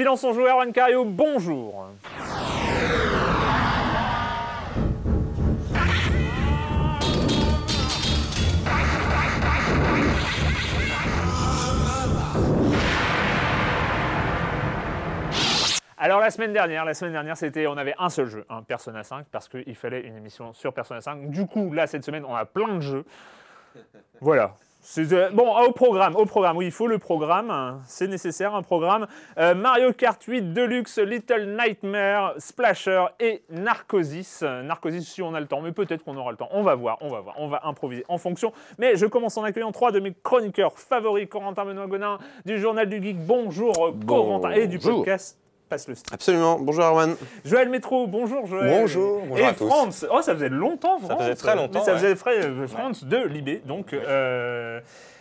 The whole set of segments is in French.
Silence en joueur, Juan Cario, bonjour. Alors la semaine dernière, la semaine dernière, c'était, on avait un seul jeu, un Persona 5, parce qu'il fallait une émission sur Persona 5. Du coup, là, cette semaine, on a plein de jeux. Voilà. Bon, au programme, au programme, oui, il faut le programme, c'est nécessaire, un programme. Euh, Mario Kart 8 Deluxe, Little Nightmare, Splasher et Narcosis. Narcosis si on a le temps, mais peut-être qu'on aura le temps. On va voir, on va voir, on va improviser en fonction. Mais je commence en accueillant trois de mes chroniqueurs favoris, Corentin Benoît Gonin du Journal du Geek. Bonjour, Corentin, et du podcast Passe le strip. Absolument. Bonjour Arwan. Joël Métro, bonjour Joël. Bonjour, bonjour Et à tous. Franz, oh ça faisait longtemps Franz. faisait très longtemps, Mais ça ouais. faisait euh, Franz de Libé, donc euh,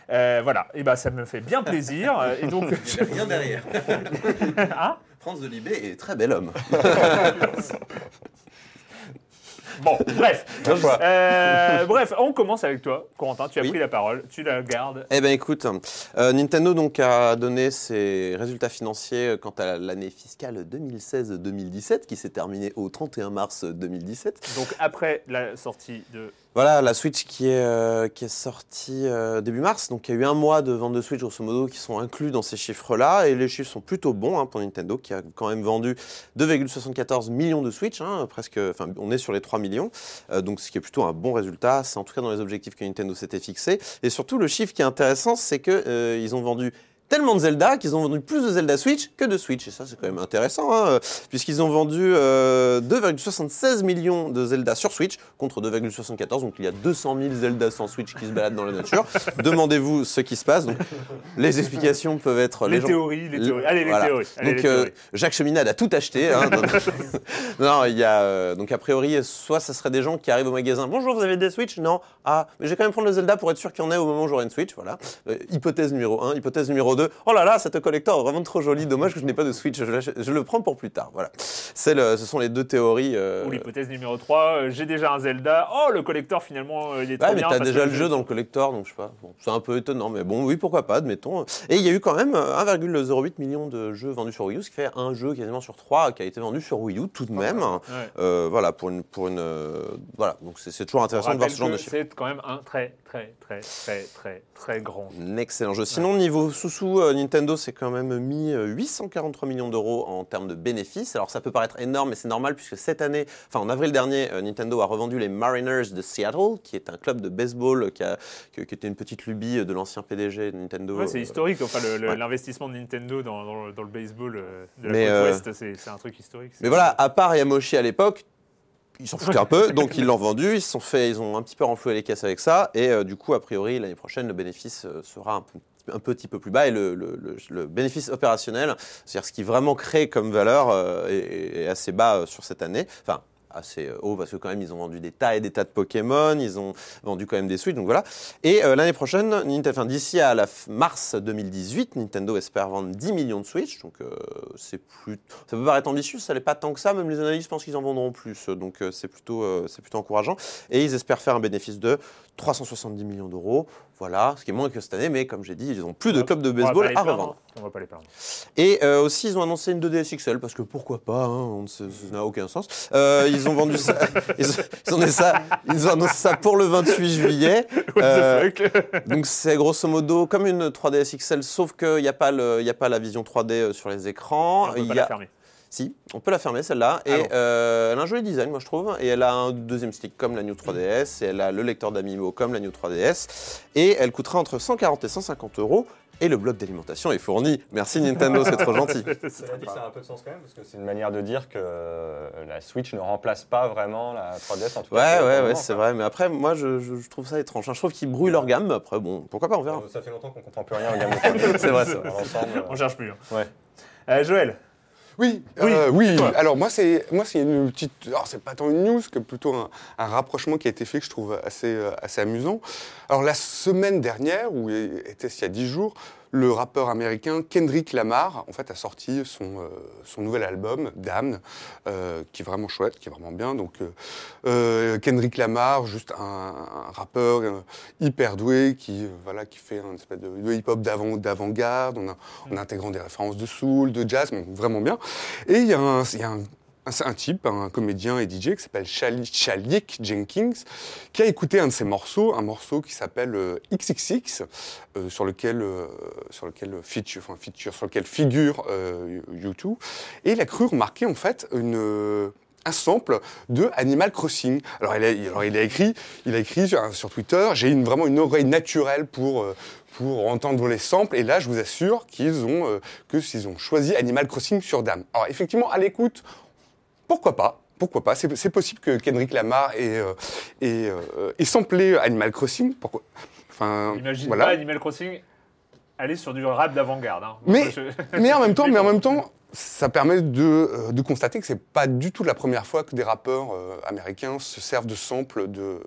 euh, voilà. Et ben ça me fait bien plaisir. Et donc Rien derrière. Hein? France de Libé est très bel homme. bon, bref. Euh, bref, on commence avec toi, Corentin. Tu as Oui. pris la parole, tu la gardes. Eh ben écoute, euh, Nintendo donc a donné ses résultats financiers quant à l'année fiscale 2016-2017 qui s'est terminée au 31 mars 2017. Donc après la sortie de Voilà, la Switch qui est, euh, sortie euh, début mars. Donc il y a eu un mois de vente de Switch, grosso modo, qui sont inclus dans ces chiffres-là. Et les chiffres sont plutôt bons hein, pour Nintendo, qui a quand même vendu 2,74 millions de Switch, hein, presque, on est sur les 3 millions. Euh, donc ce qui est plutôt un bon résultat. C'est en tout cas dans les objectifs que Nintendo s'était fixé. Et surtout, le chiffre qui est intéressant, c'est qu'ils ont vendu tellement de Zelda qu'ils ont vendu plus de Zelda Switch que de Switch. Et ça, c'est quand même intéressant, hein, euh, puisqu'ils ont vendu euh, 2,76 millions de Zelda sur Switch contre 2,74. Donc il y a 200 000 Zelda sans Switch qui se baladent dans la nature. Demandez-vous ce qui se passe. Donc, les explications peuvent être les gens- théories, les le- théories. Allez, les voilà. théories. Allez, donc les euh. Jacques Cheminade a tout acheté. hein. non, il y a euh, donc a priori soit ça serait des gens qui arrivent au magasin. Bonjour, vous avez des Switch? Non. Ah, mais je vais quand même prendre le Zelda pour être sûr qu'il y en ait au moment où j'aurai une Switch. Voilà. Euh, hypothèse numéro 1. Hypothèse numéro 2. Oh là là, cette collector est vraiment trop jolie. Dommage que je n'ai pas de Switch. Je, le prends pour plus tard. Voilà. Le- ce sont les deux théories. euh, Ou l'hypothèse numéro 3, j'ai déjà un Zelda. Oh, le collector finalement, euh, il est trop Ouais, mais t'as déjà le jeu dans le collector, donc je sais pas. Bon, c'est un peu étonnant, mais bon, oui, pourquoi pas, admettons. Et il y a eu quand même euh, 1,08 million de jeux vendus sur Wii U, ce qui fait un jeu quasiment sur trois qui a été vendu sur Wii U tout de même. Ouais. Euh, voilà, pour une. Pour une euh, voilà, donc c'est toujours intéressant de voir ce genre de chiffres. C'est quand même un très, très, très, très, très, très grand excellent jeu. Sinon, niveau sous-sous, euh, Nintendo s'est quand même mis euh, 843 millions d'euros en termes de bénéfices. Alors, ça peut paraître énorme, mais c'est normal puisque cette année, enfin en avril dernier, euh, Nintendo a revendu les Mariners de Seattle, qui est un club de baseball qui, a, qui, qui était une petite lubie de l'ancien PDG de Nintendo. Ouais, c'est euh, historique, enfin, ouais. l'investissement de Nintendo dans, dans le- dans le baseball euh, de la Mais, côte euh, ouest, c'est c'est un truc historique. Mais voilà, à part Yamoshi à l'époque, ils s'en foutaient un peu, donc ils l'ont vendu, ils se sont fait, ils ont un petit peu renfloué les caisses avec ça, et euh, du coup, a priori, l'année prochaine, le bénéfice euh, sera un, petit peu plus bas, et le, le- le- le bénéfice opérationnel, c'est-à-dire ce qui vraiment crée comme valeur, euh, est, est assez bas sur cette année. Enfin, assez euh, haut parce que quand même ils ont vendu des tas et des tas de Pokémon, ils ont vendu quand même des Switch, donc voilà. Et euh, l'année prochaine, enfin, d'ici à la mars 2018, Nintendo espère vendre 10 millions de Switch, donc euh, c'est plus, ça peut paraître ambitieux, ça n'est pas tant que ça, même les analystes pensent qu'ils en vendront plus, donc c'est plutôt, c'est plutôt encourageant. Et ils espèrent faire un bénéfice de 370 millions d'euros, voilà, ce qui est moins que cette année, mais comme j'ai dit, ils ont plus de clubs de baseball à revendre. On va pas les plaindre. Et euh, aussi, ils ont annoncé une 2DS XL parce que pourquoi pas, hein, on ne sait- ça n'a aucun sens. Euh, ils ont vendu ça, ils ont, ils ont annoncé ça, ils ont annoncé ça pour le 28 juillet. What Euh, the fuck? donc c'est grosso modo comme une 3DS XL, sauf qu'il n'y a, pas le- il y a pas la vision 3D sur les écrans. On peut pas y la a, fermer. Si, on peut la fermer celle-là. Et euh, elle a un joli design, moi je trouve. Et elle a un deuxième stick comme la New 3DS. Et elle a le lecteur d'Amimo comme la New 3DS. Et elle coûtera entre 140 et 150 euros. Et le bloc d'alimentation est fourni. Merci Nintendo, c'est trop gentil. Cela dit, ça a un peu de sens quand même, parce que c'est une manière de dire que euh, la Switch ne remplace pas vraiment la 3DS en tout Ouais, cas. ouais, ouais, moment, c'est vrai. Mais après, moi, je, je- je trouve ça étrange. Je trouve qu'ils brouillent leur gamme. mais Après, bon, pourquoi pas, on verra. Ça fait longtemps qu'on comprend plus rien au gamme de 3DS. C'est vrai, c'est vrai. Dans l'ensemble, euh, On cherche plus. hein. Ouais. Euh, Joël, Oui, Oui, euh, oui. Alors moi c'est moi c'est une petite. Alors c'est pas tant une news que plutôt un, un rapprochement qui a été fait que je trouve assez euh, assez amusant. Alors la semaine dernière ou était il y a dix jours, le rappeur américain Kendrick Lamar en fait a sorti son euh, son nouvel album Damn, euh, qui est vraiment chouette, qui est vraiment bien. Donc euh, Kendrick Lamar, juste un, un rappeur hyper doué qui voilà qui fait un espèce de, de hip-hop d'avant d'avant-garde. En intégrant des références de soul, de jazz, donc vraiment bien. Et il y a un, il y a un- un- un type, un comédien et DJ qui s'appelle Chali- Chalik Jenkins, qui a écouté un de ses morceaux, un morceau qui s'appelle euh, XXX, euh, sur lequel, euh, sur lequel feature, enfin feature, sur lequel figure euh, U2, et il a cru remarquer en fait une euh, un sample de Animal Crossing. Alors il a, écrit, il a écrit sur, Twitter, j'ai vraiment une oreille naturelle pour euh, pour entendre les samples. Et là, je vous assure qu'ils ont euh, que s'ils ont choisi Animal Crossing sur Dame. Alors effectivement, à l'écoute, pourquoi pas pourquoi pas C'est possible que Kendrick Lamar ait, euh, ait, euh, ait samplé Animal Crossing. Pourquoi Enfin, imagine voilà. pas Animal Crossing aller sur du rap d'avant-garde. hein. Mais- Je- mais en même temps, mais en même temps, ça permet de, euh, de constater que c'est pas du tout la première fois que des rappeurs euh, américains se servent de samples de,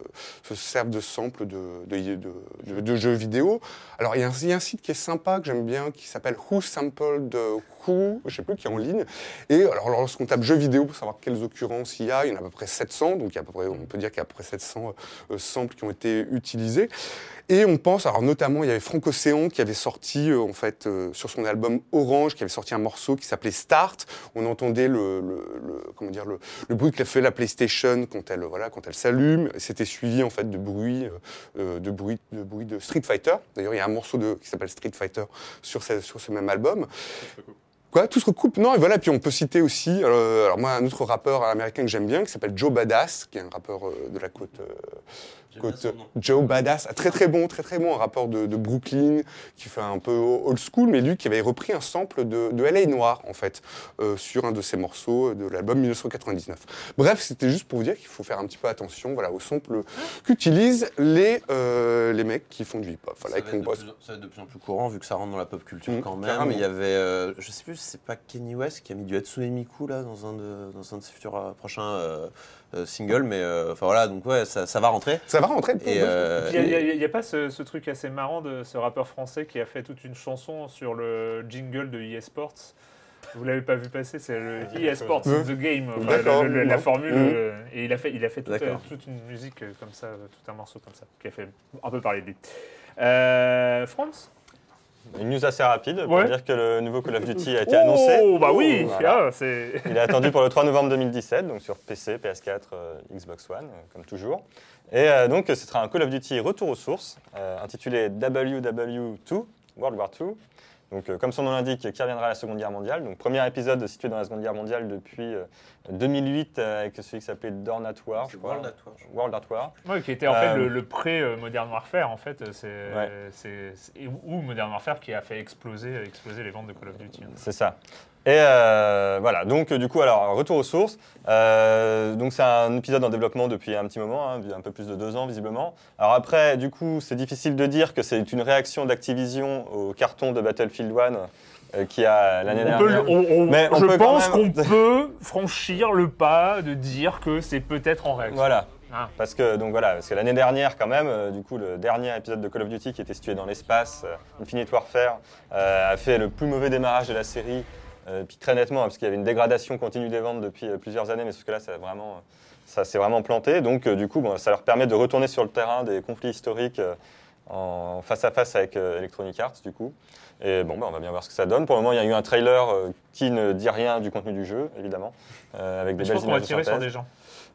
se servent de samples de, de, de- jeux vidéo. Alors il y, a un- site qui est sympa que j'aime bien qui s'appelle Who Sampled Who, je sais plus, qui est en ligne. Et alors lorsqu'on tape jeux vidéo pour savoir quelles occurrences il y a, il y en a à peu près 700, donc y a à peu près, on peut dire qu'il y a à peu près 700 euh, samples qui ont été utilisés. Et on pense, alors notamment, il y avait Franck Océan qui avait sorti, euh, en fait, euh, sur son album Orange, qui avait sorti un morceau qui s'appelait Start. On entendait le, le- le- comment dire, le, le bruit que fait la PlayStation quand elle, voilà, quand elle s'allume. C'était suivi, en fait, de bruit, euh, de bruit, de bruit de Street Fighter. D'ailleurs, il y a un morceau de, qui s'appelle Street Fighter sur ce, sur ce même album. Quoi, tout se recoupe. Non, et voilà, puis on peut citer aussi, alors moi, un autre rappeur américain que j'aime bien, qui s'appelle Joe Badass, qui est un rappeur de la côte, côte Joe Badass, très très bon, très très bon, un rappeur de, de Brooklyn, qui fait un peu old school, mais lui qui avait repris un sample de, de LA Noir, en fait, euh, sur un de ses morceaux de l'album 1999. Bref, c'était juste pour vous dire qu'il faut faire un petit peu attention, voilà, aux samples qu'utilisent les, euh, les mecs qui font du hip-hop, voilà, ça, va être plus, ça va être de plus en plus courant vu que ça rentre dans la pop culture Mm, quand même. carrément. Il y avait, euh, je sais plus, si c'est pas Kenny West qui a mis du Hatsune Miku là dans un de, dans un de ses futurs prochains euh, singles, mais euh, enfin voilà, donc ouais, ça, ça va rentrer. Ça va rentrer Et, euh, Puis, Il n'y a, pas ce, ce truc assez marrant de ce rappeur français qui a fait toute une chanson sur le jingle de EA Sports. Vous l'avez pas vu passer, c'est le EA Sports Euh, The Game, enfin, d'accord, le- le- la formule. Euh, et il a fait, il a fait toute, euh, une musique euh, comme ça, tout un morceau comme ça, qui a fait un peu parler de lui. Euh, France Une news assez rapide pour Ouais. dire que le nouveau Call of Duty a été annoncé. Oh, bah oui, Voilà. ah, c'est. Il est attendu pour le 3 novembre 2017, donc sur PC, PS4, euh, Xbox One, euh, comme toujours. Et euh, donc, ce sera un Call of Duty retour aux sources, euh, intitulé WW2, World War II. Donc, euh, comme son nom l'indique, qui reviendra à la Seconde Guerre mondiale. Donc, premier épisode situé dans la Seconde Guerre mondiale depuis euh, 2008, euh, avec celui qui s'appelait Dawn at War, je crois. World at War. Ouais, qui était en fait Euh, le, le pré-Modern Warfare, en fait. C'est, Ouais. c'est, c'est- ou Modern Warfare qui a fait exploser, exploser les ventes de Call of Duty. C'est ça. Et euh, voilà, donc euh, du coup, alors, retour aux sources. Euh, donc c'est un épisode en développement depuis un petit moment, hein, un peu plus de deux ans visiblement. Alors après, du coup, c'est difficile de dire que c'est une réaction d'Activision au carton de Battlefield 1 euh, qui a l'année dernière. le- on- on- Mais on je peut pense qu'on même- peut franchir le pas de dire que c'est peut-être en réaction. Voilà. Ah. Parce que donc voilà, parce que l'année dernière quand même, euh, du coup le dernier épisode de Call of Duty qui était situé dans l'espace, euh, Infinite Warfare, euh, a fait le plus mauvais démarrage de la série, euh, puis très nettement hein, parce qu'il y avait une dégradation continue des ventes depuis euh, plusieurs années, mais sauf que là ça vraiment, ça s'est vraiment planté. Donc euh, du coup, bon, ça leur permet de retourner sur le terrain des conflits historiques euh, en face à face avec Electronic Arts du coup. Et bon, bah, on va bien voir ce que ça donne. Pour le moment, il y a eu un trailer qui ne dit rien du contenu du jeu, évidemment, avec Mais des je belles pense qu'on va tirer sur des gens.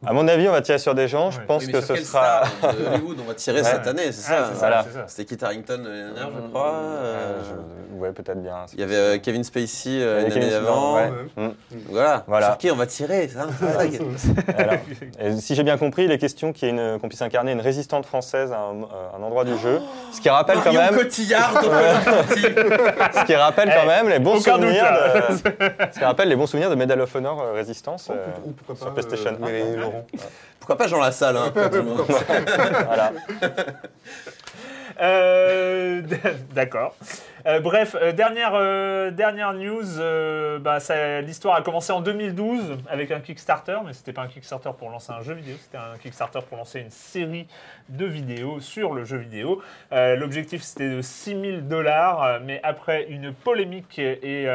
À mon avis, on va tirer sur des gens. Je Ouais. pense Oui, que sur ce sera. star de Hollywood on va tirer Ouais. cette année, c'est ça Voilà. ça. C'était Kit Harington l'année dernière, je crois. euh, Euh, je- Ouais, peut-être bien. Il y avait euh, Kevin Spacey euh, Il y une avait année Kevin avant. Ouais. Mm. Voilà. Voilà. Sur qui on va tirer ça Voilà. Et si j'ai bien compris, il est question qu'il y ait une- qu'on puisse incarner une résistante française à un, endroit du jeu. Ce qui rappelle quand même, Cotillard ce qui rappelle quand Eh, même les bons souvenirs. De, ce qui rappelle les bons souvenirs de Medal of Honor euh, Résistance. euh, Ou pourquoi sur PlayStation euh, Mélanie Laurent. Pourquoi pas Jean Lassalle hein, voilà. Euh, D'accord. Euh, bref, euh, dernière, news, bah, l'histoire a commencé en 2012 avec un Kickstarter, mais c'était pas un Kickstarter pour lancer un jeu vidéo, c'était un Kickstarter pour lancer une série de vidéos sur le jeu vidéo. L'objectif c'était de 6000 dollars, mais après une polémique et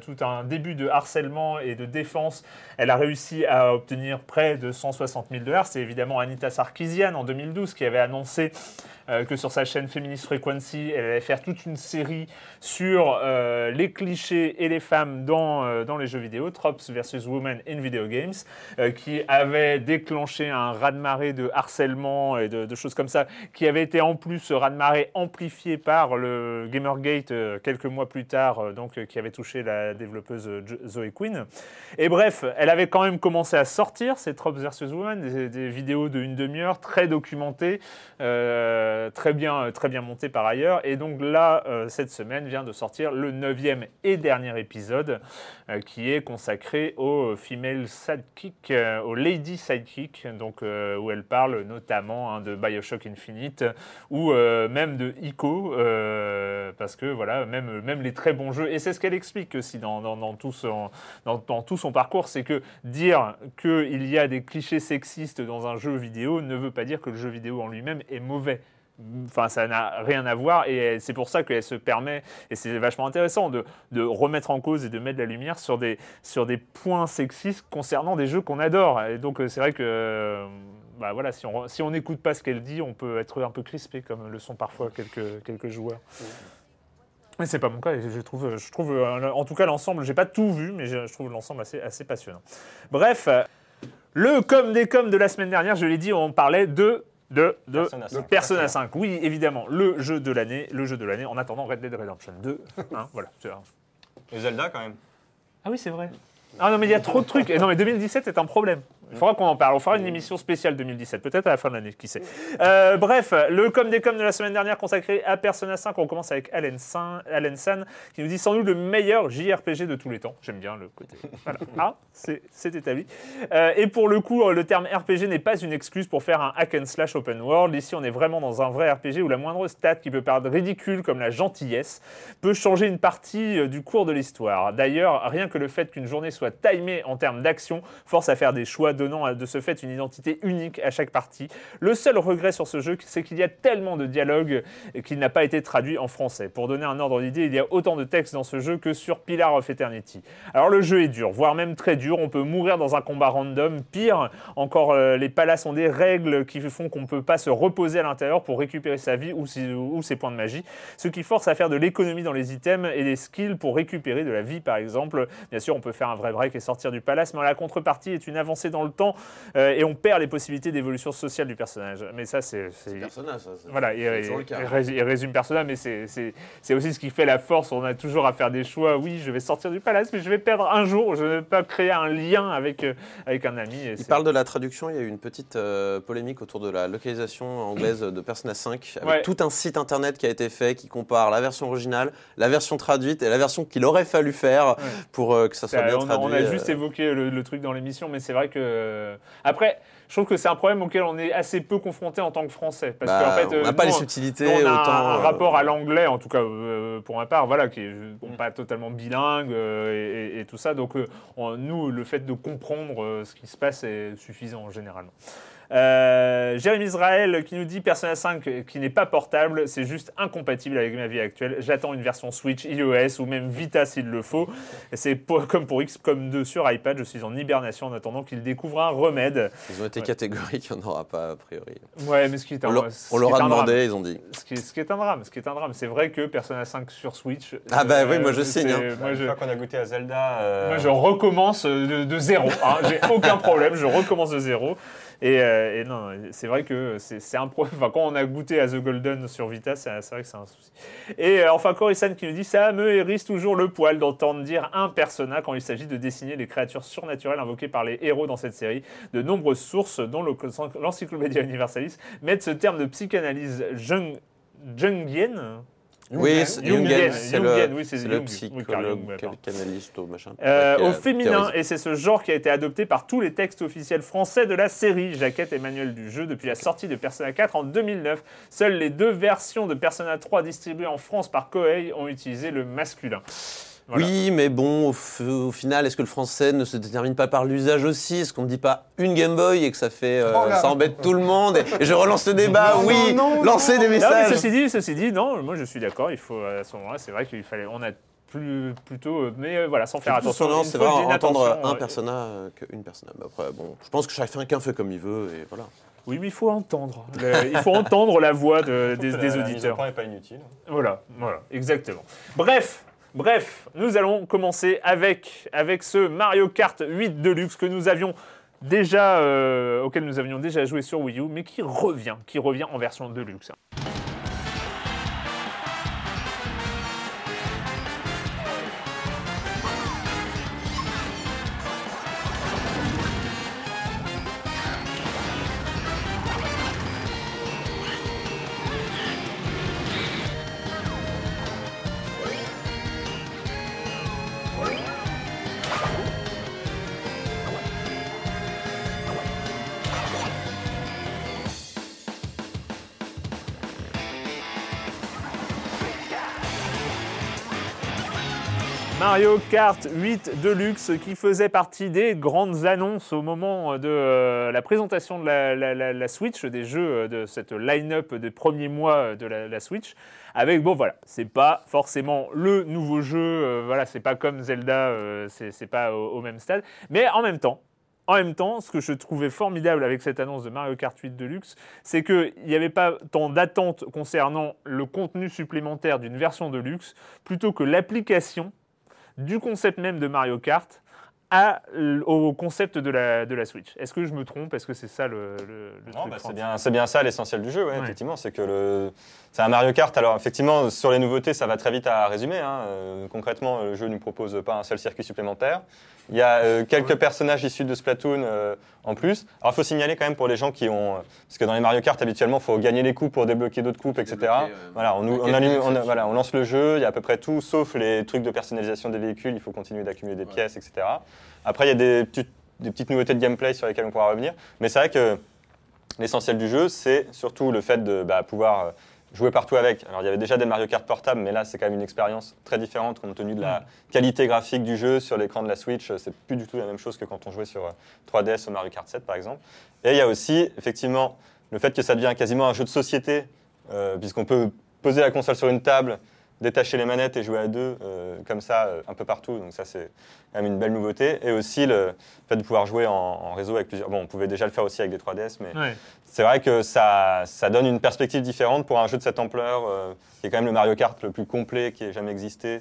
tout un début de harcèlement et de défense, elle a réussi à obtenir près de 160 000 dollars. C'est évidemment Anita Sarkeesian en 2012 qui avait annoncé euh, que sur sa chaîne Feminist Frequency, elle allait faire toute une série sur euh, les clichés et les femmes dans, euh, dans les jeux vidéo, Tropes versus Women in Video Games, qui avait déclenché un raz-de-marée de harcèlement et de, choses comme ça, qui avait été en plus ce raz-de-marée amplifié par le Gamergate quelques mois plus tard, donc qui avait touché la développeuse Zoe Quinn. Et bref, elle avait quand même commencé à sortir ces Tropes versus Women, des, vidéos de une demi-heure, très documentées, très, bien, très bien montées par ailleurs. Et donc là, euh, cette semaine, vient de sortir le neuvième et dernier épisode, euh, qui est consacré aux female sidekick, euh, aux lady sidekick, donc, euh, où elle parle notamment hein, de Bioshock Infinite, ou euh, même de Ico, euh, parce que voilà, même, même les très bons jeux, et c'est ce qu'elle explique aussi dans, dans, tout son, dans tout son parcours, c'est que dire qu'il y a des clichés sexistes dans un jeu vidéo ne veut pas dire que le jeu vidéo en lui-même est mauvais. Enfin, ça n'a rien à voir et c'est pour ça qu'elle se permet, et c'est vachement intéressant, de, de remettre en cause et de mettre la lumière sur des, sur des points sexistes concernant des jeux qu'on adore. Et donc, euh, c'est vrai que euh, bah voilà, si on si n'écoute pas ce qu'elle dit, on peut être un peu crispé, comme le sont parfois quelques, quelques joueurs. Mais c'est pas mon cas, je trouve, je trouve euh, en tout cas l'ensemble, j'ai pas tout vu, mais je, trouve l'ensemble assez, assez passionnant. Bref, le com des coms de la semaine dernière, je l'ai dit, on parlait de de, de Persona 5. Persona 5. Oui, évidemment, le jeu de l'année, le jeu de l'année. En attendant Red Dead Redemption 2, hein, voilà. Et Zelda quand même. Ah oui, c'est vrai. Ah non, mais il y a trop de trucs. Et non, mais 2017 est un problème. Il faudra qu'on en parle. On fera une émission spéciale 2017, peut-être à la fin de l'année, qui sait. Euh, bref, le com des coms de la semaine dernière consacré à Persona 5. On commence avec Alan San, Alan San qui nous dit sans doute le meilleur JRPG de tous les temps. J'aime bien le côté. Voilà. Ah, c'est établi. Euh, et pour le coup, le terme RPG n'est pas une excuse pour faire un hack and slash open world. Ici, on est vraiment dans un vrai RPG où la moindre stat qui peut paraître ridicule, comme la gentillesse, peut changer une partie euh, du cours de l'histoire. D'ailleurs, rien que le fait qu'une journée soit timée en termes d'action force à faire des choix donnant de ce fait une identité unique à chaque partie. Le seul regret sur ce jeu, c'est qu'il y a tellement de dialogues qu'il n'a pas été traduit en français. Pour donner un ordre d'idée, il y a autant de textes dans ce jeu que sur Pillar of Eternity. Alors le jeu est dur, voire même très dur. On peut mourir dans un combat random. Pire, encore euh, les palaces ont des règles qui font qu'on ne peut pas se reposer à l'intérieur pour récupérer sa vie ou ses points de magie. Ce qui force à faire de l'économie dans les items et des skills pour récupérer de la vie par exemple. Bien sûr, on peut faire un vrai break et sortir du palace, mais la contrepartie est une avancée dans le temps euh, et on perd les possibilités d'évolution sociale du personnage. Mais ça, c'est... c'est- Persona, ça. voilà, il, toujours le cas. il rés- il résume Persona, mais c'est- c'est c'est aussi ce qui fait la force. On a toujours à faire des choix. Oui, je vais sortir du palace, mais je vais perdre un jour. Je ne vais pas créer un lien avec, euh, avec un ami. et Il parle de la traduction, il y a eu une petite euh, polémique autour de la localisation anglaise de Persona 5, avec Ouais. tout un site internet qui a été fait qui compare la version originale, la version traduite et la version qu'il aurait fallu faire pour euh, que ça soit bien on, a- traduit. on a euh. juste évoqué le, le truc dans l'émission, mais c'est vrai que. Après, je trouve que c'est un problème auquel on est assez peu confronté en tant que Français. Parce Bah, qu'en fait, on euh, n'a pas nous, les subtilités on a autant. un, un euh, rapport à l'anglais, en tout cas euh, pour ma part, voilà, qui est euh, bon, Mm. pas totalement bilingue euh, et, et- et tout ça. Donc, euh, on- nous, le fait de comprendre euh, ce qui se passe est suffisant généralement. Euh, Jérémy Israël qui nous dit Persona 5 qui n'est pas portable, c'est juste incompatible avec ma vie actuelle. J'attends une version Switch, iOS ou même Vita s'il le faut. C'est comme pour XCOM 2 sur iPad, je suis en hibernation en attendant qu'il découvre un remède. Ils ont été catégoriques, il n'y en aura pas a priori. Ouais, mais ce qui est un, On leur, ce on qui leur est a drame. demandé, ils ont dit. Ce qui, est, ce qui est un drame, ce qui est un drame. C'est vrai que Persona 5 sur Switch. Ah bah euh, oui, moi je signe, hein. Moi Une je, fois qu'on a goûté à Zelda, euh, moi, je recommence de, de zéro. hein. J'ai aucun problème, je recommence de zéro. Et, euh, et non, c'est vrai que c'est un problème. Enfin, quand on a goûté à The Golden sur Vita, c'est vrai que c'est un souci. Et euh, enfin, Corisan qui nous dit Ça me hérisse toujours le poil d'entendre dire un persona quand il s'agit de dessiner les créatures surnaturelles invoquées par les héros dans cette série. De nombreuses sources, dont le- l'Encyclopédia Universalis, mettent ce terme de psychanalyse jung, jungienne. Oui, c'est- Jungen, le, oui, le psychologue, canaliste ou machin. Euh, au féminin, et c'est ce genre qui a été adopté par tous les textes officiels français de la série. Jaquette et manuel du jeu depuis la sortie de Persona 4 en 2009. Seules les deux versions de Persona 3 distribuées en France par Koei ont utilisé le masculin. Voilà. Oui, mais bon, au, final, est-ce que le français ne se détermine pas par l'usage aussi? Est-ce qu'on ne dit pas une Game Boy et que ça fait, euh, Oh ça embête tout le monde et, et je relance le débat? Non, oui, non, non, lancez des Non, mais messages. ceci dit, ceci dit, non, moi je suis d'accord. Il faut à ce moment-là, c'est vrai qu'il fallait, on a plus, plutôt, euh, mais euh, voilà, sans faire attention. Une c'est vrai, entendre un persona euh, qu'une persona. Mais après, bon, je pense que chacun fait comme il veut et voilà. Oui, mais il faut entendre. Le- il faut entendre la voix de- des, des la- la mise au auditeurs. point n'est pas inutile. Voilà, voilà, exactement. Bref, bref, nous allons commencer avec, ce Mario Kart 8 Deluxe que nous avions déjà, euh, auquel nous avions déjà joué sur Wii U, mais qui revient en version Deluxe. Kart 8 Deluxe qui faisait partie des grandes annonces au moment de euh, la présentation de la, Switch, des jeux euh, de cette line-up des premiers mois de la, Switch. Avec, bon voilà, c'est pas forcément le nouveau jeu, euh, voilà, c'est pas comme Zelda, euh, c'est pas au, même stade. Mais en même temps, en même temps, ce que je trouvais formidable avec cette annonce de Mario Kart 8 Deluxe, c'est qu'il n'y avait pas tant d'attentes concernant le contenu supplémentaire d'une version Deluxe, plutôt que l'application du concept même de Mario Kart à au concept de la, de la Switch. Est-ce que je me trompe? Est-ce que c'est ça le, le, le Non, truc bah, c'est bien, c'est bien ça l'essentiel du jeu, ouais, Ouais. effectivement. C'est que le, c'est un Mario Kart. Alors effectivement, sur les nouveautés, ça va très vite à résumer. hein. Euh, concrètement, le jeu ne propose pas un seul circuit supplémentaire. Il y a euh, quelques personnages issus de Splatoon euh, en plus. Alors il faut signaler quand même pour les gens qui ont, parce que dans les Mario Kart habituellement, il faut gagner les coupes pour débloquer d'autres coupes, etc. Euh, Voilà, on, nous- on quelques allume- on- exceptions. voilà, on lance le jeu. Il y a à peu près tout, sauf les trucs de personnalisation des véhicules. Il faut continuer d'accumuler des pièces, etc. Après, il y a des petites, des petites nouveautés de gameplay sur lesquelles on pourra revenir. Mais c'est vrai que l'essentiel du jeu, c'est surtout le fait de bah, pouvoir euh, jouer partout avec. Alors, il y avait déjà des Mario Kart portables, mais là, c'est quand même une expérience très différente compte tenu de la qualité graphique du jeu sur l'écran de la Switch. euh, C'est plus du tout la même chose que quand on jouait sur euh, 3DS au Mario Kart 7, par exemple. Et il y a aussi, effectivement, le fait que ça devient quasiment un jeu de société, euh, puisqu'on peut poser la console sur une table, détacher les manettes et jouer à deux, euh, comme ça, euh, un peu partout. Donc ça, c'est quand même une belle nouveauté. Et aussi le fait de pouvoir jouer en, en réseau avec plusieurs... Bon, on pouvait déjà le faire aussi avec des 3DS, mais Ouais. c'est vrai que ça, ça donne une perspective différente pour un jeu de cette ampleur, euh, qui est quand même le Mario Kart le plus complet qui ait jamais existé.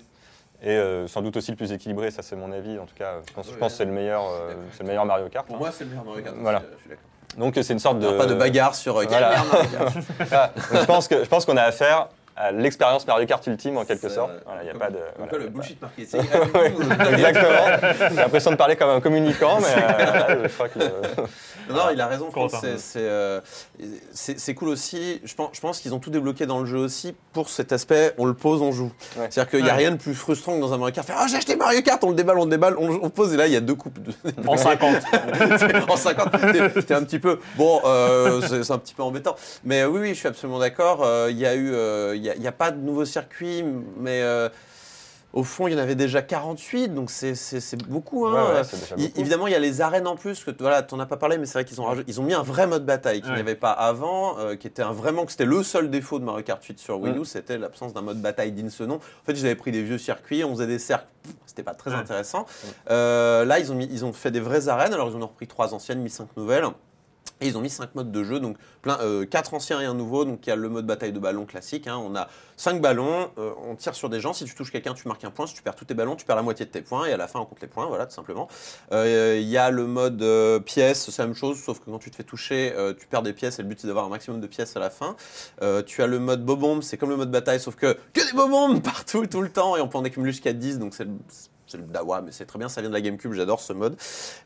Et euh, sans doute aussi le plus équilibré, ça c'est mon avis. En tout cas, je pense, je pense que c'est le, meilleur, euh, c'est le meilleur Mario Kart. hein. Pour moi, c'est le meilleur Mario Kart. Voilà. aussi, euh, je suis d'accord. Donc c'est une sorte Il de... pas de bagarre sur euh, Voilà. Mario Kart. Ah, donc je pense que je pense qu'on a affaire l'expérience Mario Kart ultime en quelque sorte. euh, Voilà, il y a comme- pas de. voilà, quoi, le a pas- bullshit marketing. Exactement. J'ai l'impression de parler comme un communicant, mais euh, je crois que. Non, non, il a raison. C'est c'est, euh, cool aussi. Je pense, je pense qu'ils ont tout débloqué dans le jeu aussi pour cet aspect. On le pose, on joue. Ouais. C'est-à-dire qu'il n'y a Ouais. rien de plus frustrant que dans un Mario Kart. Faire ah j'ai acheté Mario Kart, on le déballe, on le déballe, on, on pose et là il y a deux coupes. De... En 50. en 50, t'es- t'es un petit peu. Bon, euh, c'est un petit peu embêtant. Mais euh, oui, oui, je suis absolument d'accord. Euh, Il y a eu, euh, il y a- a, pas de nouveau circuit, mais. euh, Au fond, il y en avait déjà 48, donc c'est- c'est c'est beaucoup. hein. Ouais, ouais, c'est déjà Il- beaucoup. évidemment, il y a les arènes en plus, que voilà, tu n'en as pas parlé, mais c'est vrai qu'ils ont, ils ont mis un vrai mode bataille qu'il n'y avait pas avant, euh, qui était un, vraiment que c'était le seul défaut de Mario Kart 8 sur Wii U, c'était l'absence d'un mode bataille digne ce nom. En fait, ils avaient pris des vieux circuits, on faisait des cercles, c'était pas très intéressant. Euh, là, ils ont, mis, ils ont fait des vraies arènes, alors ils ont repris trois anciennes, mis cinq nouvelles. Et ils ont mis 5 modes de jeu, donc plein, euh, 4 anciens et un nouveau. Donc il y a le mode bataille de ballon classique. hein. On a 5 ballons, euh, on tire sur des gens. Si tu touches quelqu'un, tu marques un point. Si tu perds tous tes ballons, tu perds la moitié de tes points. Et à la fin, on compte les points, voilà, tout simplement. Euh, Il y a le mode euh, pièces, c'est la même chose, sauf que quand tu te fais toucher, euh, tu perds des pièces. Et le but, c'est d'avoir un maximum de pièces à la fin. Euh, tu as le mode bobombe, c'est comme le mode bataille, sauf que que des bobombes partout, tout le temps. Et on peut en accumuler jusqu'à 10, donc c'est. C'est le dawa, mais c'est très bien, ça vient de la GameCube, j'adore ce mode.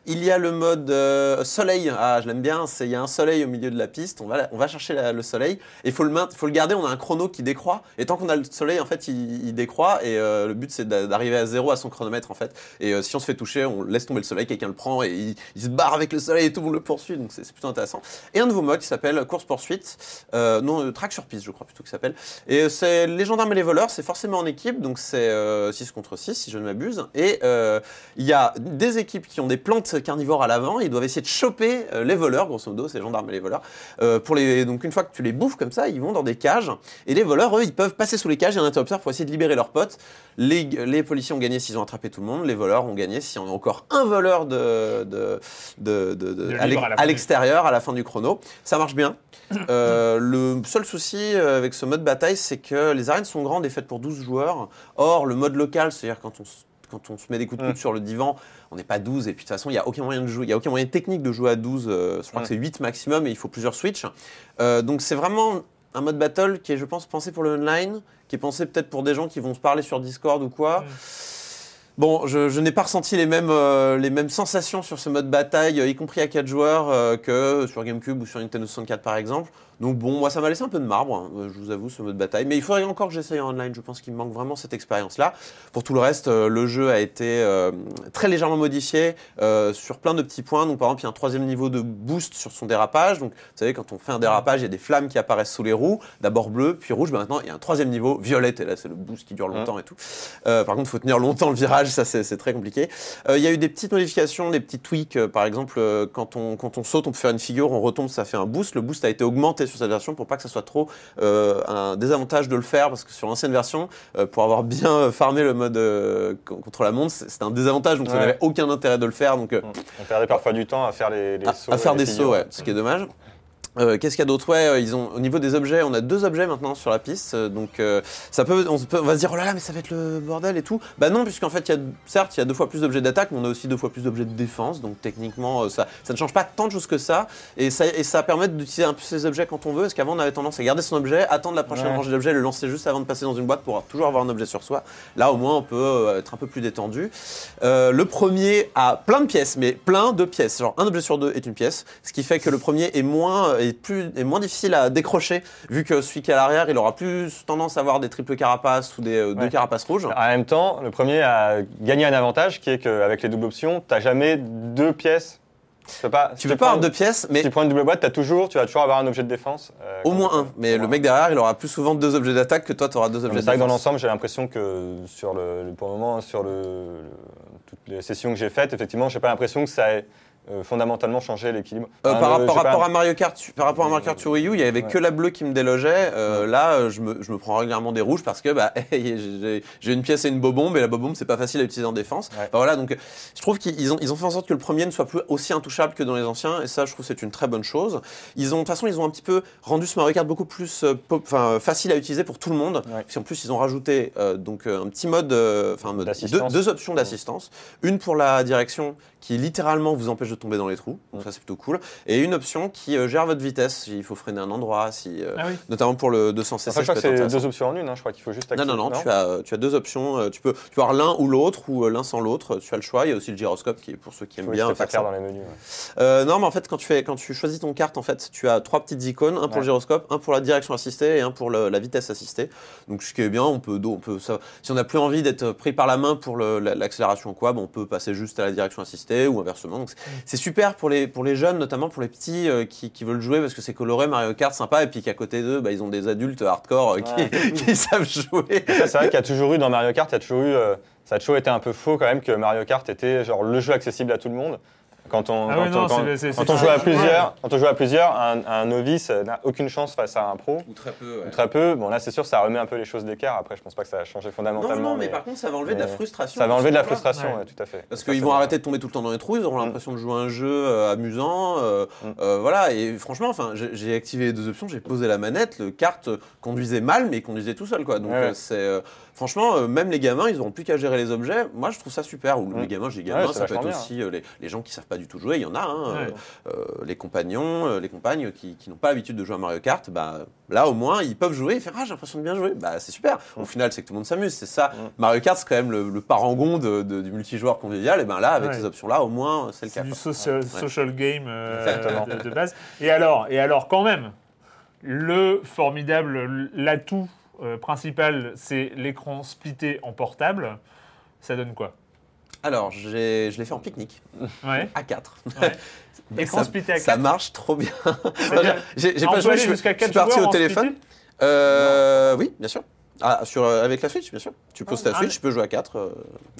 Il y a le mode euh, soleil, ah je l'aime bien, il y a un soleil au milieu de la piste, on va, on chercher le soleil, et il faut le, garder, on a un chrono qui décroît, et tant qu'on a le soleil, en fait, il, il décroît, et euh, le but c'est d'a- d'arriver à zéro à son chronomètre, en fait. Et euh, si on se fait toucher, on laisse tomber le soleil, quelqu'un le prend, et il, se barre avec le soleil, et tout monde le poursuit, donc c'est plutôt intéressant. Et un nouveau mode qui s'appelle course-poursuite, non, track sur piste, je crois plutôt que ça s'appelle. Et c'est les gendarmes et les voleurs, c'est forcément en équipe, donc c'est 6 contre 6 si je ne m'abuse. Et euh, il y a des équipes qui ont des plantes carnivores à l'avant, ils doivent essayer de choper euh, les voleurs, grosso modo, c'est les gendarmes et les voleurs. Euh, pour les, donc une fois que tu les bouffes comme ça, ils vont dans des cages, et les voleurs, eux, ils peuvent passer sous les cages et un interrupteur pour essayer de libérer leurs potes. Les, les policiers ont gagné s'ils ont attrapé tout le monde, les voleurs ont gagné s'il y en a encore un voleur de, de, de, de- de- De à l'extérieur à la fin du chrono. Ça marche bien. Euh, le seul souci avec ce mode bataille, c'est que les arènes sont grandes et faites pour 12 joueurs. Or, le mode local, c'est-à-dire quand on, s- quand on se met des coups de coude Mm. sur le divan, on n'est pas 12 et puis de toute façon, il n'y a aucun moyen de jouer, il y a aucun moyen technique de jouer à 12. euh, je crois que c'est 8 maximum et il faut plusieurs switches. Euh, donc c'est vraiment un mode battle qui est, je pense, pensé pour le online, qui est pensé peut-être pour des gens qui vont se parler sur Discord ou quoi. Mm. Bon, je, je n'ai pas ressenti les mêmes, euh, les mêmes sensations sur ce mode bataille, y compris à 4 joueurs, que sur GameCube ou sur Nintendo 64 par exemple. Donc bon, moi ça m'a laissé un peu de marbre, hein, euh, je vous avoue, ce mode bataille. Mais il faudrait encore que j'essaye en online, je pense qu'il me manque vraiment cette expérience-là. Pour tout le reste, euh, le jeu a été euh, très légèrement modifié euh, sur plein de petits points. Donc par exemple, il y a un troisième niveau de boost sur son dérapage. Donc vous savez, quand on fait un dérapage, il y a des flammes qui apparaissent sous les roues, d'abord bleu, puis rouge. Ben, maintenant, il y a un troisième niveau, violette, et là c'est le boost qui dure longtemps et tout. Par contre, il faut tenir longtemps le virage, ça c'est très compliqué. Il y a eu des petites modifications, des petits tweaks. par exemple, quand, on, quand on saute, on peut faire une figure, on retombe, ça fait un boost. Le boost a été augmenté sur cette version pour pas que ça soit trop euh, un désavantage de le faire, parce que sur l'ancienne version, euh, pour avoir bien euh, farmé le mode con- contre la montre, c'était un désavantage, donc ça n'avait aucun intérêt de le faire. Donc, On perdait parfois du temps à faire les, sauts. à faire des sauts, ouais, ce qui est dommage. Euh, Qu'est-ce qu'il y a d'autre? Ouais, euh, ils ont au niveau des objets, on a deux objets maintenant sur la piste, euh, donc euh, ça peut on, se peut, on va se dire oh là là, mais ça va être le bordel et tout. Bah non, puisqu'en fait, il y a certes, il y a deux fois plus d'objets d'attaque, mais on a aussi deux fois plus d'objets de défense, donc techniquement, euh, ça, ça ne change pas tant de choses que ça, et ça, et ça permet d'utiliser un peu ces objets quand on veut, parce qu'avant on avait tendance à garder son objet, attendre la prochaine Ouais. rangée d'objets, le lancer juste avant de passer dans une boîte pour toujours avoir un objet sur soi. Là, au moins, on peut être un peu plus détendu. Euh, le premier a plein de pièces, mais plein de pièces. Genre un objet sur deux est une pièce, ce qui fait que le premier est moins, est plus, est moins difficile à décrocher, vu que celui qui est à l'arrière, il aura plus tendance à avoir des triples carapaces ou des euh, deux carapaces rouges. En même temps, le premier a gagné un avantage qui est qu'avec les doubles options, tu n'as jamais deux pièces. Tu peux pas, si Tu peux pas prends- avoir deux pièces, mais Si tu prends une double boîte, as toujours, tu vas toujours avoir un objet de défense. euh, au moins un. Mais le mec derrière, il aura plus souvent deux objets d'attaque que toi, tu auras deux objets mais de C'est vrai que dans l'ensemble, j'ai l'impression que sur le, le- pour le moment, sur le, le- toutes les sessions que j'ai faites, effectivement, j'ai pas l'impression que ça ait euh, fondamentalement changé l'équilibre. Euh, Enfin, par, rapport à Mario Kart, par rapport à Mario Kart sur Wii U, il y avait Ouais. que la bleue qui me délogeait. Euh, Là, je me, je me prends régulièrement des rouges parce que bah, j'ai une pièce et une bobombe et la bobombe c'est pas facile à utiliser en défense. Ouais. Enfin, voilà, donc je trouve qu'ils ont, ils ont fait en sorte que le premier ne soit plus aussi intouchable que dans les anciens et ça, je trouve c'est une très bonne chose. Ils ont, de toute façon, ils ont un petit peu rendu ce Mario Kart beaucoup plus pop- facile à utiliser pour tout le monde. Puis en plus, ils ont rajouté donc un petit mode, enfin deux options d'assistance. Une pour la direction qui littéralement vous empêche de tomber dans les trous. Donc ça c'est plutôt cool. Et une option qui euh, gère votre vitesse. S'il faut freiner un endroit, si, euh, Ah oui. notamment pour le 200 cc. Enfin, je crois que c'est deux options en une. hein, Je crois qu'il faut juste Non, activer. non, non, tu as, euh, tu as deux options. Tu peux, tu peux avoir l'un ou l'autre, ou l'un sans l'autre. Tu as le choix. Il y a aussi le gyroscope qui est pour ceux qui aiment Oui, bien faire clair ça. dans les menus. ouais. Euh, non, mais en fait, quand tu, fais, quand tu choisis ton carte, en fait, tu as trois petites icônes, un pour Ouais. le gyroscope, un pour la direction assistée et un pour le- la vitesse assistée. Donc, ce qui est bien, on peut, on peut ça, si on n'a plus envie d'être pris par la main pour l'accélération ou quoi, bon, on peut passer juste à la direction assistée ou inversement. Donc, c'est- super pour les, pour les jeunes, notamment pour les petits euh, qui, qui veulent jouer parce que c'est coloré, Mario Kart, sympa, et puis qu'à côté d'eux, bah, ils ont des adultes hardcore euh, qui, Ouais. qui savent jouer. C'est vrai qu'il y a toujours eu dans Mario Kart, il y a toujours eu, euh, ça a toujours été un peu faux quand même que Mario Kart était genre le jeu accessible à tout le monde. Quand on, Ah quand ouais, on- non, quand- c'est- c'est- quand c'est- on joue à plusieurs, quand on joue à plusieurs, un, un novice n'a aucune chance face à un pro. Ou très peu. Ou Très peu. Bon là c'est sûr ça remet un peu les choses d'écart. Après je pense pas que ça a changé Non, fondamentalement. non, mais, par contre, ça va enlever de la frustration. ça va enlever de la frustration, Ouais. ouais, tout à fait. Parce qu'ils vont vrai. arrêter de tomber tout le temps dans les trous, ils auront Mm. l'impression de jouer à un jeu euh, amusant. euh, Mm. euh, voilà, et franchement, enfin, j'ai j'ai activé les deux options, j'ai posé la manette, le kart conduisait mal, mais il conduisait tout seul, quoi. Donc, Ouais, ouais. euh, c'est. Franchement, euh, même les gamins, ils auront plus qu'à gérer les objets. Moi, je trouve ça super. Ou les gamins, j'ai gamins, c'est ça peut être bien. aussi euh, les, les gens qui savent pas du tout jouer, il y en a, hein, Ouais. euh, les compagnons, les compagnes qui, qui n'ont pas l'habitude de jouer à Mario Kart, bah, là, au moins, ils peuvent jouer et faire Ah, j'ai l'impression de bien jouer. Bah, c'est super. Au final, c'est que tout le monde s'amuse. C'est ça. Mario Kart, c'est quand même le, le parangon de- de- du multijoueur convivial. Et ben là, avec ces options-là, au moins, c'est le C'est cas. du quoi. social, game de, de base. Et alors, et alors, quand même, le formidable, l'atout euh, principal, c'est l'écran splitté en portable. Ça donne quoi? Alors, j'ai- je l'ai fait en pique-nique, Ouais. à 4. Ouais. Écran splitté à Ça 4. marche trop bien. J'ai pas joué, je, jusqu'à je suis 4 parti au téléphone. Euh, oui, bien sûr. Ah, sur, euh, avec la Switch, bien sûr. Tu poses ta Ah, Switch, tu peux jouer à 4. euh,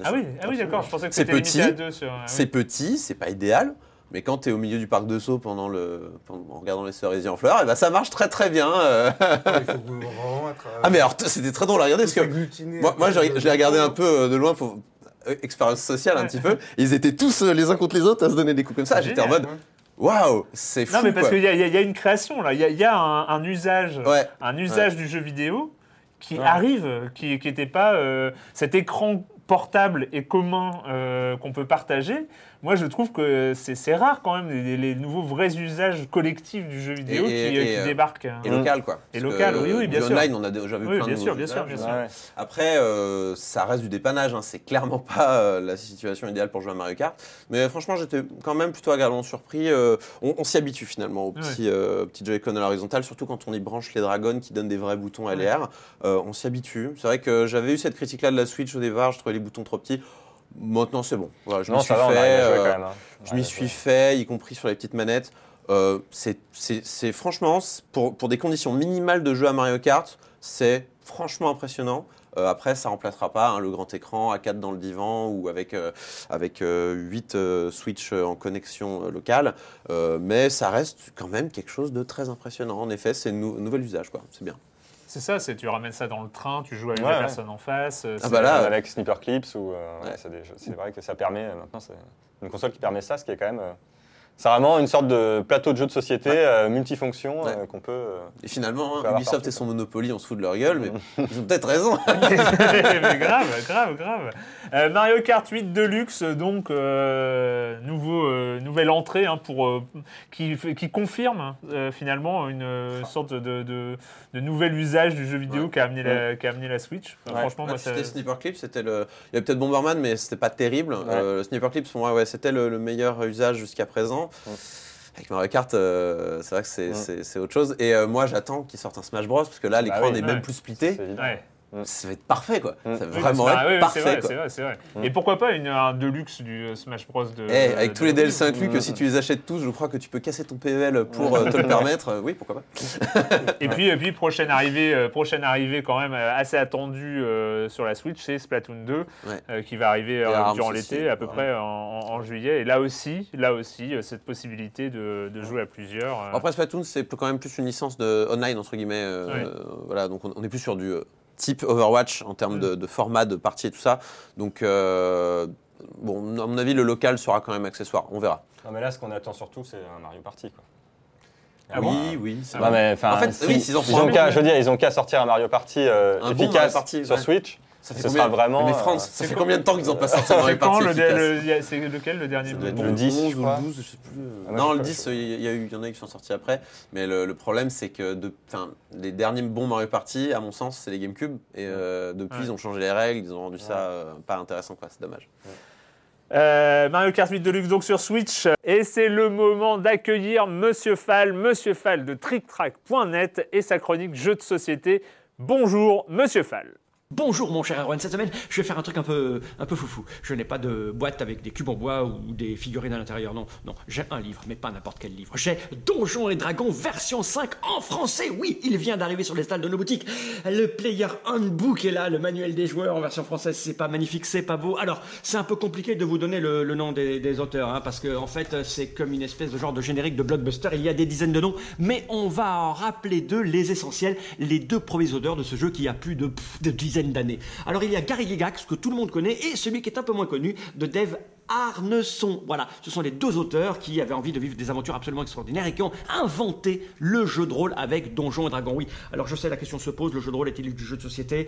Ah oui, ah oui d'accord, je pensais que C'est c'était petit, à 2 sur. oui. C'est petit, c'est pas idéal. Mais quand tu es au milieu du parc de Sceaux pendant le, pendant- en regardant les cerisiers en fleurs, et ben ça marche très très bien. euh. Il faut vraiment être. euh, Ah mais alors c'était très drôle à regarder parce que Moi, moi, je, l'ai regardé un peu euh, de loin pour euh, expérience sociale un petit peu. Ils étaient tous euh, les uns contre les autres à se donner des coups comme ça. J'étais en mode waouh, c'est fou. Non, mais parce qu'il y, a- y y une création là, il y a, il y a un, un usage, Ouais. un usage du jeu vidéo qui Ouais. arrive, qui n'était pas euh, cet écran portable et commun euh, qu'on peut partager. Moi, je trouve que c'est rare quand même les, les nouveaux vrais usages collectifs du jeu vidéo Et- qui, et- qui et, euh, débarquent. Et Mm. local quoi. Et local, oui, oui, du bien sûr. online, on a déjà vu Oui, plein bien de sûr, bien sûr, usages. bien sûr. Ouais. Après, euh, ça reste du dépannage. Hein. C'est clairement pas euh, la situation idéale pour jouer à Mario Kart. Mais franchement, j'étais quand même plutôt agréablement surpris. Euh, on on s'y habitue finalement au Ouais. petit, euh, petit Joy-Con à l'horizontale, surtout quand on y branche les dragons qui donnent des vrais boutons LR. Euh, on s'y habitue. C'est vrai que j'avais eu cette critique-là de la Switch au départ. Je trouvais les boutons trop petits. Maintenant, c'est bon. Voilà, je m'y suis va, fait. arrive à jouer quand même. hein. je Ouais, m'y ça suis va. fait, y compris sur les petites manettes. Euh, c'est- franchement, pour, pour des conditions minimales de jeu à Mario Kart, c'est franchement impressionnant. Euh, après, ça remplacera pas hein, le grand écran à 4 dans le divan ou avec, euh, avec 8 Switch en connexion locale. Mais ça reste quand même quelque chose de très impressionnant. En effet, c'est un nou- nouvel usage. quoi. C'est bien. C'est ça, c'est tu ramènes ça dans le train, tu joues avec Ouais, la ouais. personne en face. euh, Ah bah là, Même avec Sniper Clips ou euh, ouais, Ouais. c'est des jeux- c'est vrai que ça permet euh, maintenant c'est une console qui permet ça, ce qui est quand même euh, c'est vraiment une sorte de plateau de jeu de société euh, multifonction Ouais. euh, qu'on peut. euh, Et finalement, peut hein, Ubisoft partout, et son Monopoly, on se fout de leur gueule, mais ils ont peut-être raison. mais grave, grave, grave. Mario Kart 8 Deluxe, donc nouveau, nouvelle entrée hein, pour, qui, confirme euh, finalement une euh, sorte de, de, de nouvel usage du jeu vidéo Ouais. qu'a amené, la, qu'a amené la Switch. Enfin. Franchement, moi, Ah, c'était Sniper Clips, c'était le. Il y avait peut-être Bomberman, mais c'était pas terrible. Sniper Clips, pour moi, ouais, c'était le, le meilleur usage jusqu'à présent. Avec Mario Kart, euh, c'est vrai que c'est Mm. autre chose. Et euh, moi, j'attends qu'il sorte un Smash Bros. Parce que là, l'écran oui. n'est Ouais. même plus splitté. Ouais. Ça va être parfait, quoi. Mm. Ça va vraiment c'est être vrai, oui, parfait, c'est vrai, c'est vrai. Mm. Et pourquoi pas une, un Deluxe du euh, Smash Bros de. Eh, avec de- tous les DLC inclus, que Mm. si tu les achètes tous, je crois que tu peux casser ton PVL pour euh, te le permettre. Euh, oui, pourquoi pas. Et puis, et puis prochaine arrivée, prochaine arrivée quand même assez attendue sur la Switch, c'est Splatoon 2 Ouais. euh, qui va arriver durant l'été, à peu ouais. près en, en- en juillet. Et là aussi, là aussi, cette possibilité de, de jouer à plusieurs. Après, Splatoon, c'est quand même plus une licence de online, entre guillemets. euh, Ouais. voilà, donc on, on est plus sur du type Overwatch en termes de, de format, de partie et tout ça. Donc, euh, bon, à mon avis, le local sera quand même accessoire. On verra. Non mais là ce qu'on attend surtout c'est un Mario Party quoi. Ah bon oui, oui. Ah mais, En fait, si- oui, ils ont qu'à, bon. je veux dire, ils ont qu'à sortir un Mario Party euh, Un bon efficace Mario Party, sur ouais. Switch. Ça fait ce combien sera vraiment, Mais euh, France, ça c'est fait quoi combien de temps qu'ils n'ont pas sorti un Mario c'est le, le- lequel le dernier Ça doit être bon, le 10, 11 je ou le 12, je sais plus. Ah, moi, non, le sais 10, pas. il y, a eu- il y en a qui sont sortis après. Mais le, le problème, c'est que de, les derniers bons Mario Party, à mon sens, c'est les GameCube. Et euh, depuis, Ouais. ils ont changé les règles, ils ont rendu ça euh, pas intéressant. quoi. C'est dommage. Euh, Mario Kart 8 Deluxe donc sur Switch. Et c'est le moment d'accueillir Monsieur Fall, Monsieur Fall de TrickTrack.net et sa chronique jeux de société. Bonjour Monsieur Fall. Bonjour mon cher Erwan, cette semaine je vais faire un truc un peu, un peu foufou. Je n'ai pas de boîte avec des cubes en bois ou des figurines à l'intérieur, non, non. J'ai un livre, mais pas n'importe quel livre. J'ai Donjons et Dragons version 5 en français, oui, il vient d'arriver sur les stalles de nos boutiques. Le Player Handbook est là, le manuel des joueurs en version française, c'est pas magnifique, c'est pas beau. Alors, c'est un peu compliqué de vous donner le, nom des, auteurs, hein, parce que en fait c'est comme une espèce de genre de générique de blockbuster, il y a des dizaines de noms, mais on va en rappeler deux, les essentiels, les deux premiers auteurs de ce jeu qui a plus de, de dizaines d'années. Alors il y a Gary Gygax, que tout le monde connaît, et celui qui est un peu moins connu, de Dave Arneson. Voilà, ce sont les deux auteurs qui avaient envie de vivre des aventures absolument extraordinaires et qui ont inventé le jeu de rôle avec Donjons et Dragons. Oui, alors je sais, la question se pose, le jeu de rôle est-il du jeu de société?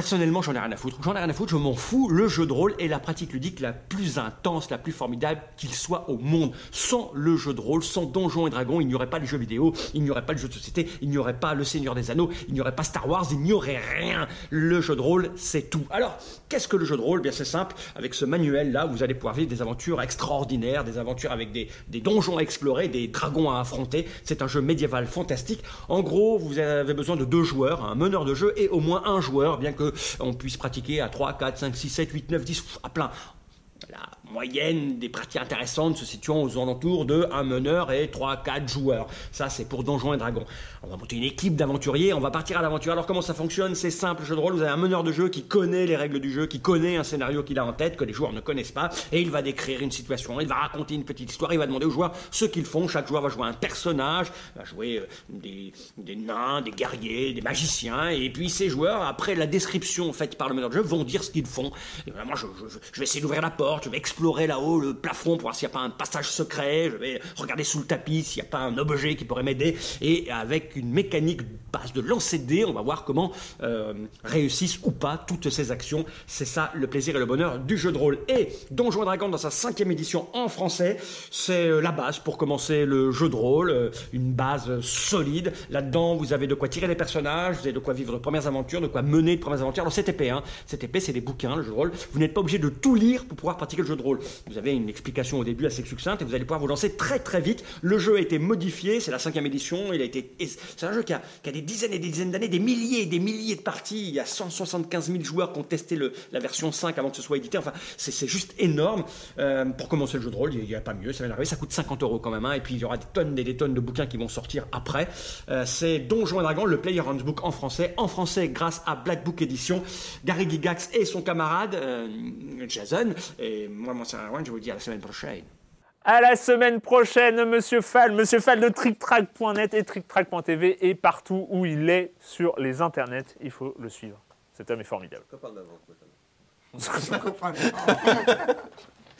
Personnellement, j'en ai rien à foutre. J'en ai rien à foutre, je m'en fous. Le jeu de rôle est la pratique ludique la plus intense, la plus formidable qu'il soit au monde. Sans le jeu de rôle, sans Donjons et Dragons, il n'y aurait pas les jeux vidéo, il n'y aurait pas le jeu de société, il n'y aurait pas le Seigneur des Anneaux, il n'y aurait pas Star Wars, il n'y aurait rien. Le jeu de rôle, c'est tout. Alors, qu'est-ce que le jeu de rôle? Bien, c'est simple. Avec ce manuel-là, vous allez pouvoir vivre des aventures extraordinaires, des aventures avec des, des donjons à explorer, des dragons à affronter. C'est un jeu médiéval fantastique. En gros, vous avez besoin de deux joueurs, un meneur de jeu et au moins un joueur, bien que on puisse pratiquer à 3, 4, 5, 6, 7, 8, 9, 10, à plein. Moyenne des parties intéressantes se situant aux alentours de un meneur et 3, 4 joueurs. Ça, c'est pour Donjons et Dragons. On va monter une équipe d'aventuriers, on va partir à l'aventure. Alors, comment ça fonctionne? C'est simple, jeu de rôle. Vous avez un meneur de jeu qui connaît les règles du jeu, qui connaît un scénario qu'il a en tête, que les joueurs ne connaissent pas, et il va décrire une situation, il va raconter une petite histoire, il va demander aux joueurs ce qu'ils font. Chaque joueur va jouer un personnage, va jouer euh, des, des nains, des guerriers, des magiciens, et puis ces joueurs, après la description faite par le meneur de jeu, vont dire ce qu'ils font. Et moi, je, je- je vais essayer d'ouvrir la porte, je vais explorer là-haut le plafond pour voir s'il n'y a pas un passage secret, je vais regarder sous le tapis s'il n'y a pas un objet qui pourrait m'aider, et avec une mécanique base de lancer de dés, on va voir comment euh, réussissent ou pas toutes ces actions. C'est ça le plaisir et le bonheur du jeu de rôle. Et Donjons et Dragons dans sa cinquième édition en français, c'est euh, la base pour commencer le jeu de rôle, euh, une base solide. Là-dedans, vous avez de quoi tirer les personnages, vous avez de quoi vivre de premières aventures, de quoi mener de premières aventures. Alors c'est épais, hein. c'est épais, c'est des bouquins, le jeu de rôle. Vous n'êtes pas obligé de tout lire pour pouvoir pratiquer le jeu de rôle. Vous avez une explication au début assez succincte et vous allez pouvoir vous lancer très très vite. Le jeu a été modifié, c'est la cinquième édition, il a été, c'est un jeu qui a, des dizaines et des dizaines d'années, des milliers et des milliers de parties. Il y a 175 000 joueurs qui ont testé la version 5 avant que ce soit édité. Enfin, c'est juste énorme. Euh, pour commencer le jeu de rôle, il n'y a pas mieux, ça vient d'arriver, ça coûte 50 euros quand même. hein. et puis il y aura des tonnes et des tonnes de bouquins qui vont sortir après. Euh, c'est Donjons et Dragons, le Player Handbook en français. En français, grâce à Black Book Edition. Gary Gigax et son camarade euh, Jason. Et moi, mon je vous dis à la semaine prochaine. À la semaine prochaine, Monsieur Fall, Monsieur Fall de TrickTrack.net et TrickTrack.tv et partout où il est sur les internets. Il faut le suivre. Cet homme est formidable.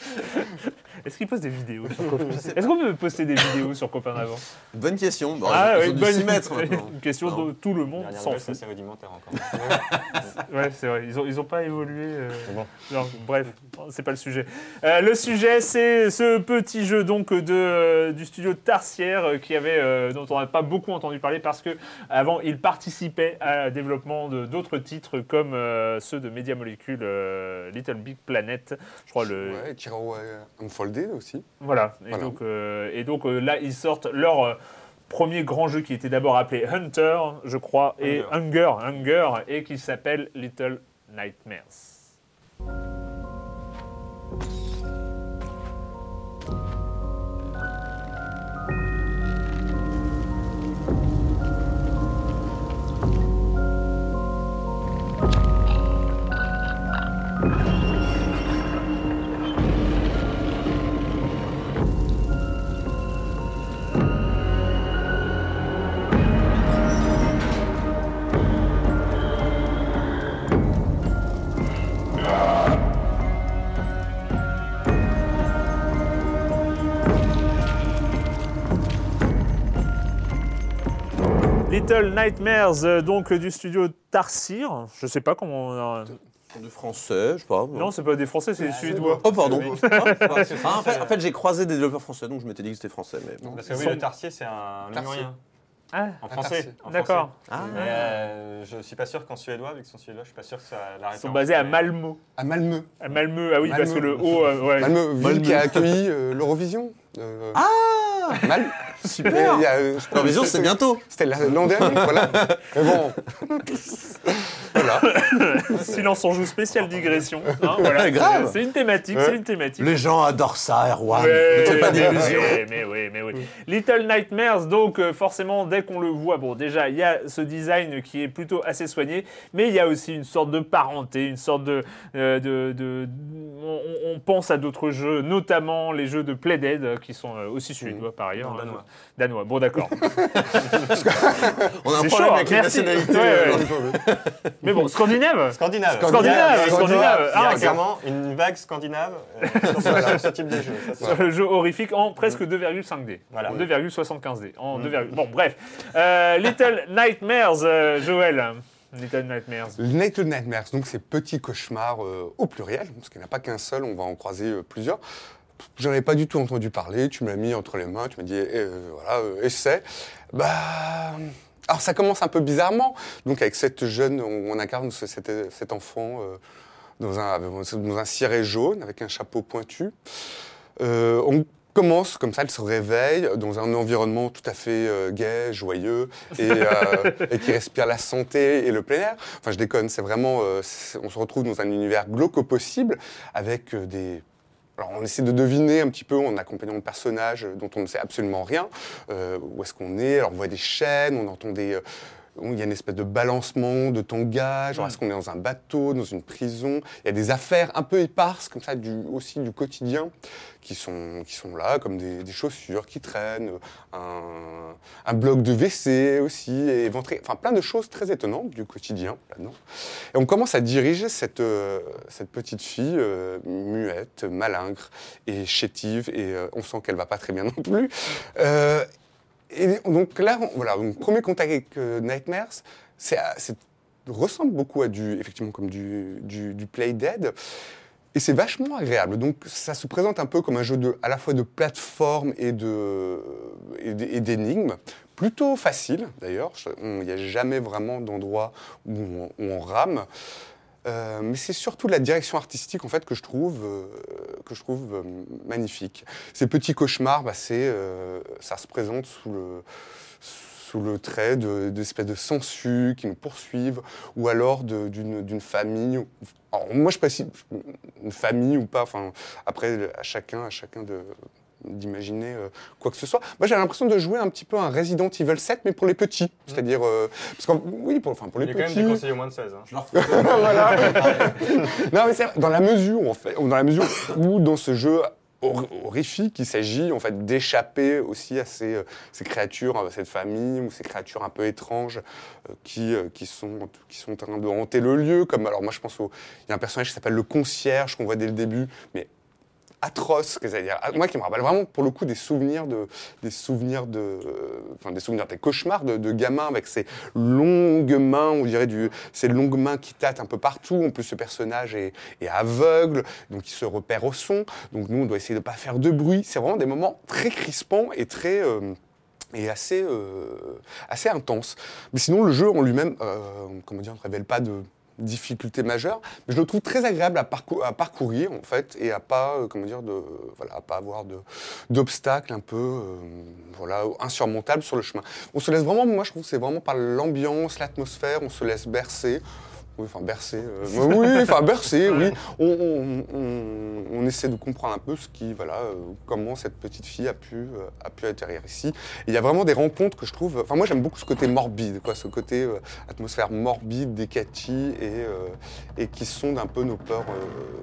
Est-ce qu'il poste des vidéos Est-ce qu'on peut poster des vidéos sur Copain d'avant Bonne question. Bon, Ah dû bonne s'y mettre maintenant. Une question dont tout le monde s'en fout. c'est rudimentaire encore. Ouais, c'est vrai. Ils ont, ils ont pas évolué. euh, C'est bon. non, bref, c'est pas le sujet. Euh, le sujet, c'est ce petit jeu donc de, euh, du studio Tarsière euh, qui avait, euh, dont on n'a pas beaucoup entendu parler parce que avant, il participait au développement de d'autres titres comme euh, ceux de Media Molecule, euh, Little Big Planet, je crois le. Ouais, Aussi. Voilà. Et Voilà. donc, euh, et donc euh, là, ils sortent leur euh, premier grand jeu qui était d'abord appelé Hunter, je crois, et Hunger, Hunger, et qui s'appelle Little Nightmares. Little Nightmares, euh, donc euh, du studio Tarsir. Je sais pas comment. on a- Du français, je sais pas. Non, c'est pas des Français, c'est des Suédois. Oh, pardon. Ah, en fait, en fait, j'ai croisé des développeurs français, donc je m'étais dit que c'était français. Mais bon. Parce que oui, le Tarsier, c'est un lémurien. Ah, En Un français. En d'accord. Ah, euh, je suis pas sûr qu'en suédois, vu que c'est suédois, je suis pas sûr que ça la Ils sont basés à Malmö. À Malmö. À Malmö, ah oui, Malmö. parce que le haut. euh, ouais. Malmö, ville Malmö. qui a accueilli euh, l'Eurovision. Euh, Ah Mal. Super Il y a, euh, je L'Eurovision, c'est bientôt C'était la- l'an dernier, voilà. Mais bon. voilà. Silence on joue spécial digression. hein, voilà. Grave. C'est une thématique, c'est une thématique. Les gens adorent ça, Erwan. Ouais, ne fais pas ouais, d'illusions. ouais, Mais oui, mais oui. Little Nightmares, donc euh, forcément, dès qu'on le voit, bon, déjà, il y a ce design qui est plutôt assez soigné, mais il y a aussi une sorte de parenté, une sorte de. euh, de, de- on, on pense à d'autres jeux, notamment les jeux de Playdead, qui sont euh, aussi suédois par ailleurs. Non, hein. danois. Danois, bon, d'accord. On a un C'est problème chaud, avec les merci. nationalités. Ouais, euh, ouais. mais bon, scandinave Scandinave. Scandinave, Il y a- scandinave. Il y a Ah, clairement une vague scandinave euh, sur, ce- type de jeu. ça, sur le jeu horrifique en presque 2,5D. Voilà. En 2,75D. En 2, Bon, bref. Euh, Little Nightmares, euh, Joël. Little Nightmares. Little Nightmares, donc c'est petits cauchemars euh, au pluriel, parce qu'il n'y en a pas qu'un seul, on va en croiser euh, plusieurs. J'en avais pas du tout entendu parler, tu me l'as mis entre les mains, tu m'as dit, eh, euh, voilà, euh, essaie. Bah. Alors ça commence un peu bizarrement, donc avec cette jeune, on, on incarne ce- cet, cet enfant euh, dans, un, dans un ciré jaune avec un chapeau pointu. Euh, on commence comme ça, elle se réveille dans un environnement tout à fait euh, gai, joyeux et, et qui respire la santé et le plein air. Enfin, je déconne, c'est vraiment, on se retrouve dans un univers glauque au possible avec des alors on essaie de deviner un petit peu en accompagnant le personnage euh, dont on ne sait absolument rien, euh, où est-ce qu'on est? Alors on voit des chaînes, on entend des... il y a une espèce de balancement, de tangage. Genre, est-ce qu'on est dans un bateau, dans une prison? Il y a des affaires un peu éparses, comme ça, du, aussi du quotidien, qui sont, qui sont là, comme des, des chaussures qui traînent, un, un bloc de WC aussi, et. Enfin, plein de choses très étonnantes du quotidien là-dedans. Et on commence à diriger cette, euh, cette petite fille euh, muette, malingre et chétive, et euh, on sent qu'elle va pas très bien non plus. Euh, et donc là, voilà, donc premier contact avec euh, Nightmares, c'est, c'est ressemble beaucoup à du, effectivement, comme du, du, Play Dead. Et c'est vachement agréable. Donc ça se présente un peu comme un jeu à la fois de plateforme et, de, et d'énigmes. Plutôt facile d'ailleurs. Il n'y a jamais vraiment d'endroit où on rame. Euh, mais c'est surtout la direction artistique en fait que je trouve euh, que je trouve euh, magnifique. Ces petits cauchemars, bah, c'est ça se présente sous le sous le trait de- d'espèces de sangsues qui nous poursuivent, ou alors de- d'une famille. Alors, moi, je précise une famille ou pas. Enfin, après, à chacun, à chacun de d'imaginer euh, quoi que ce soit. Moi, j'ai l'impression de jouer un petit peu un Resident Evil 7, mais pour les petits. C'est-à-dire, euh, parce que oui, pour, enfin, pour les Il y a quand même petits. des conseillers au moins de 16. hein. Voilà. non, mais c'est vrai, dans la mesure, en fait, dans la mesure où dans ce jeu hor- horrifique, il s'agit en fait d'échapper aussi à ces, euh, ces créatures, à cette famille ou ces créatures un peu étranges euh, qui, euh, qui, sont, qui sont en train de hanter le lieu. Comme alors moi, je pense au, il y a un personnage qui s'appelle le concierge qu'on voit dès le début, mais atroce, c'est-à-dire ah, moi qui me rappelle vraiment pour le coup des souvenirs de des souvenirs de enfin des souvenirs des cauchemars de, de gamins avec ces longues mains, on dirait du ces longues mains qui tâtent un peu partout. En plus ce personnage est, est aveugle, donc il se repère au son. Donc nous on doit essayer de pas faire de bruit. C'est vraiment des moments très crispants et très euh, et assez, euh, assez intense. Mais sinon, le jeu en lui-même, euh, comment dire, ne révèle pas de difficultés majeures, mais je le trouve très agréable à, parcou- à parcourir en fait et à pas, euh, comment dire, de, voilà, à pas avoir d'obstacles un peu, euh, voilà, insurmontables sur le chemin. On se laisse vraiment, moi je trouve, c'est vraiment par l'ambiance, l'atmosphère, on se laisse bercer. Oui, enfin bercer. euh, oui, enfin bercer, oui. On, on- on- on essaie de comprendre un peu ce qui, voilà, euh, comment cette petite fille a pu, euh, a pu atterrir ici. Il y a vraiment des rencontres que je trouve. Enfin, moi, j'aime beaucoup ce côté morbide, quoi, ce côté atmosphère morbide des Cathy et, et qui sondent un peu nos peurs,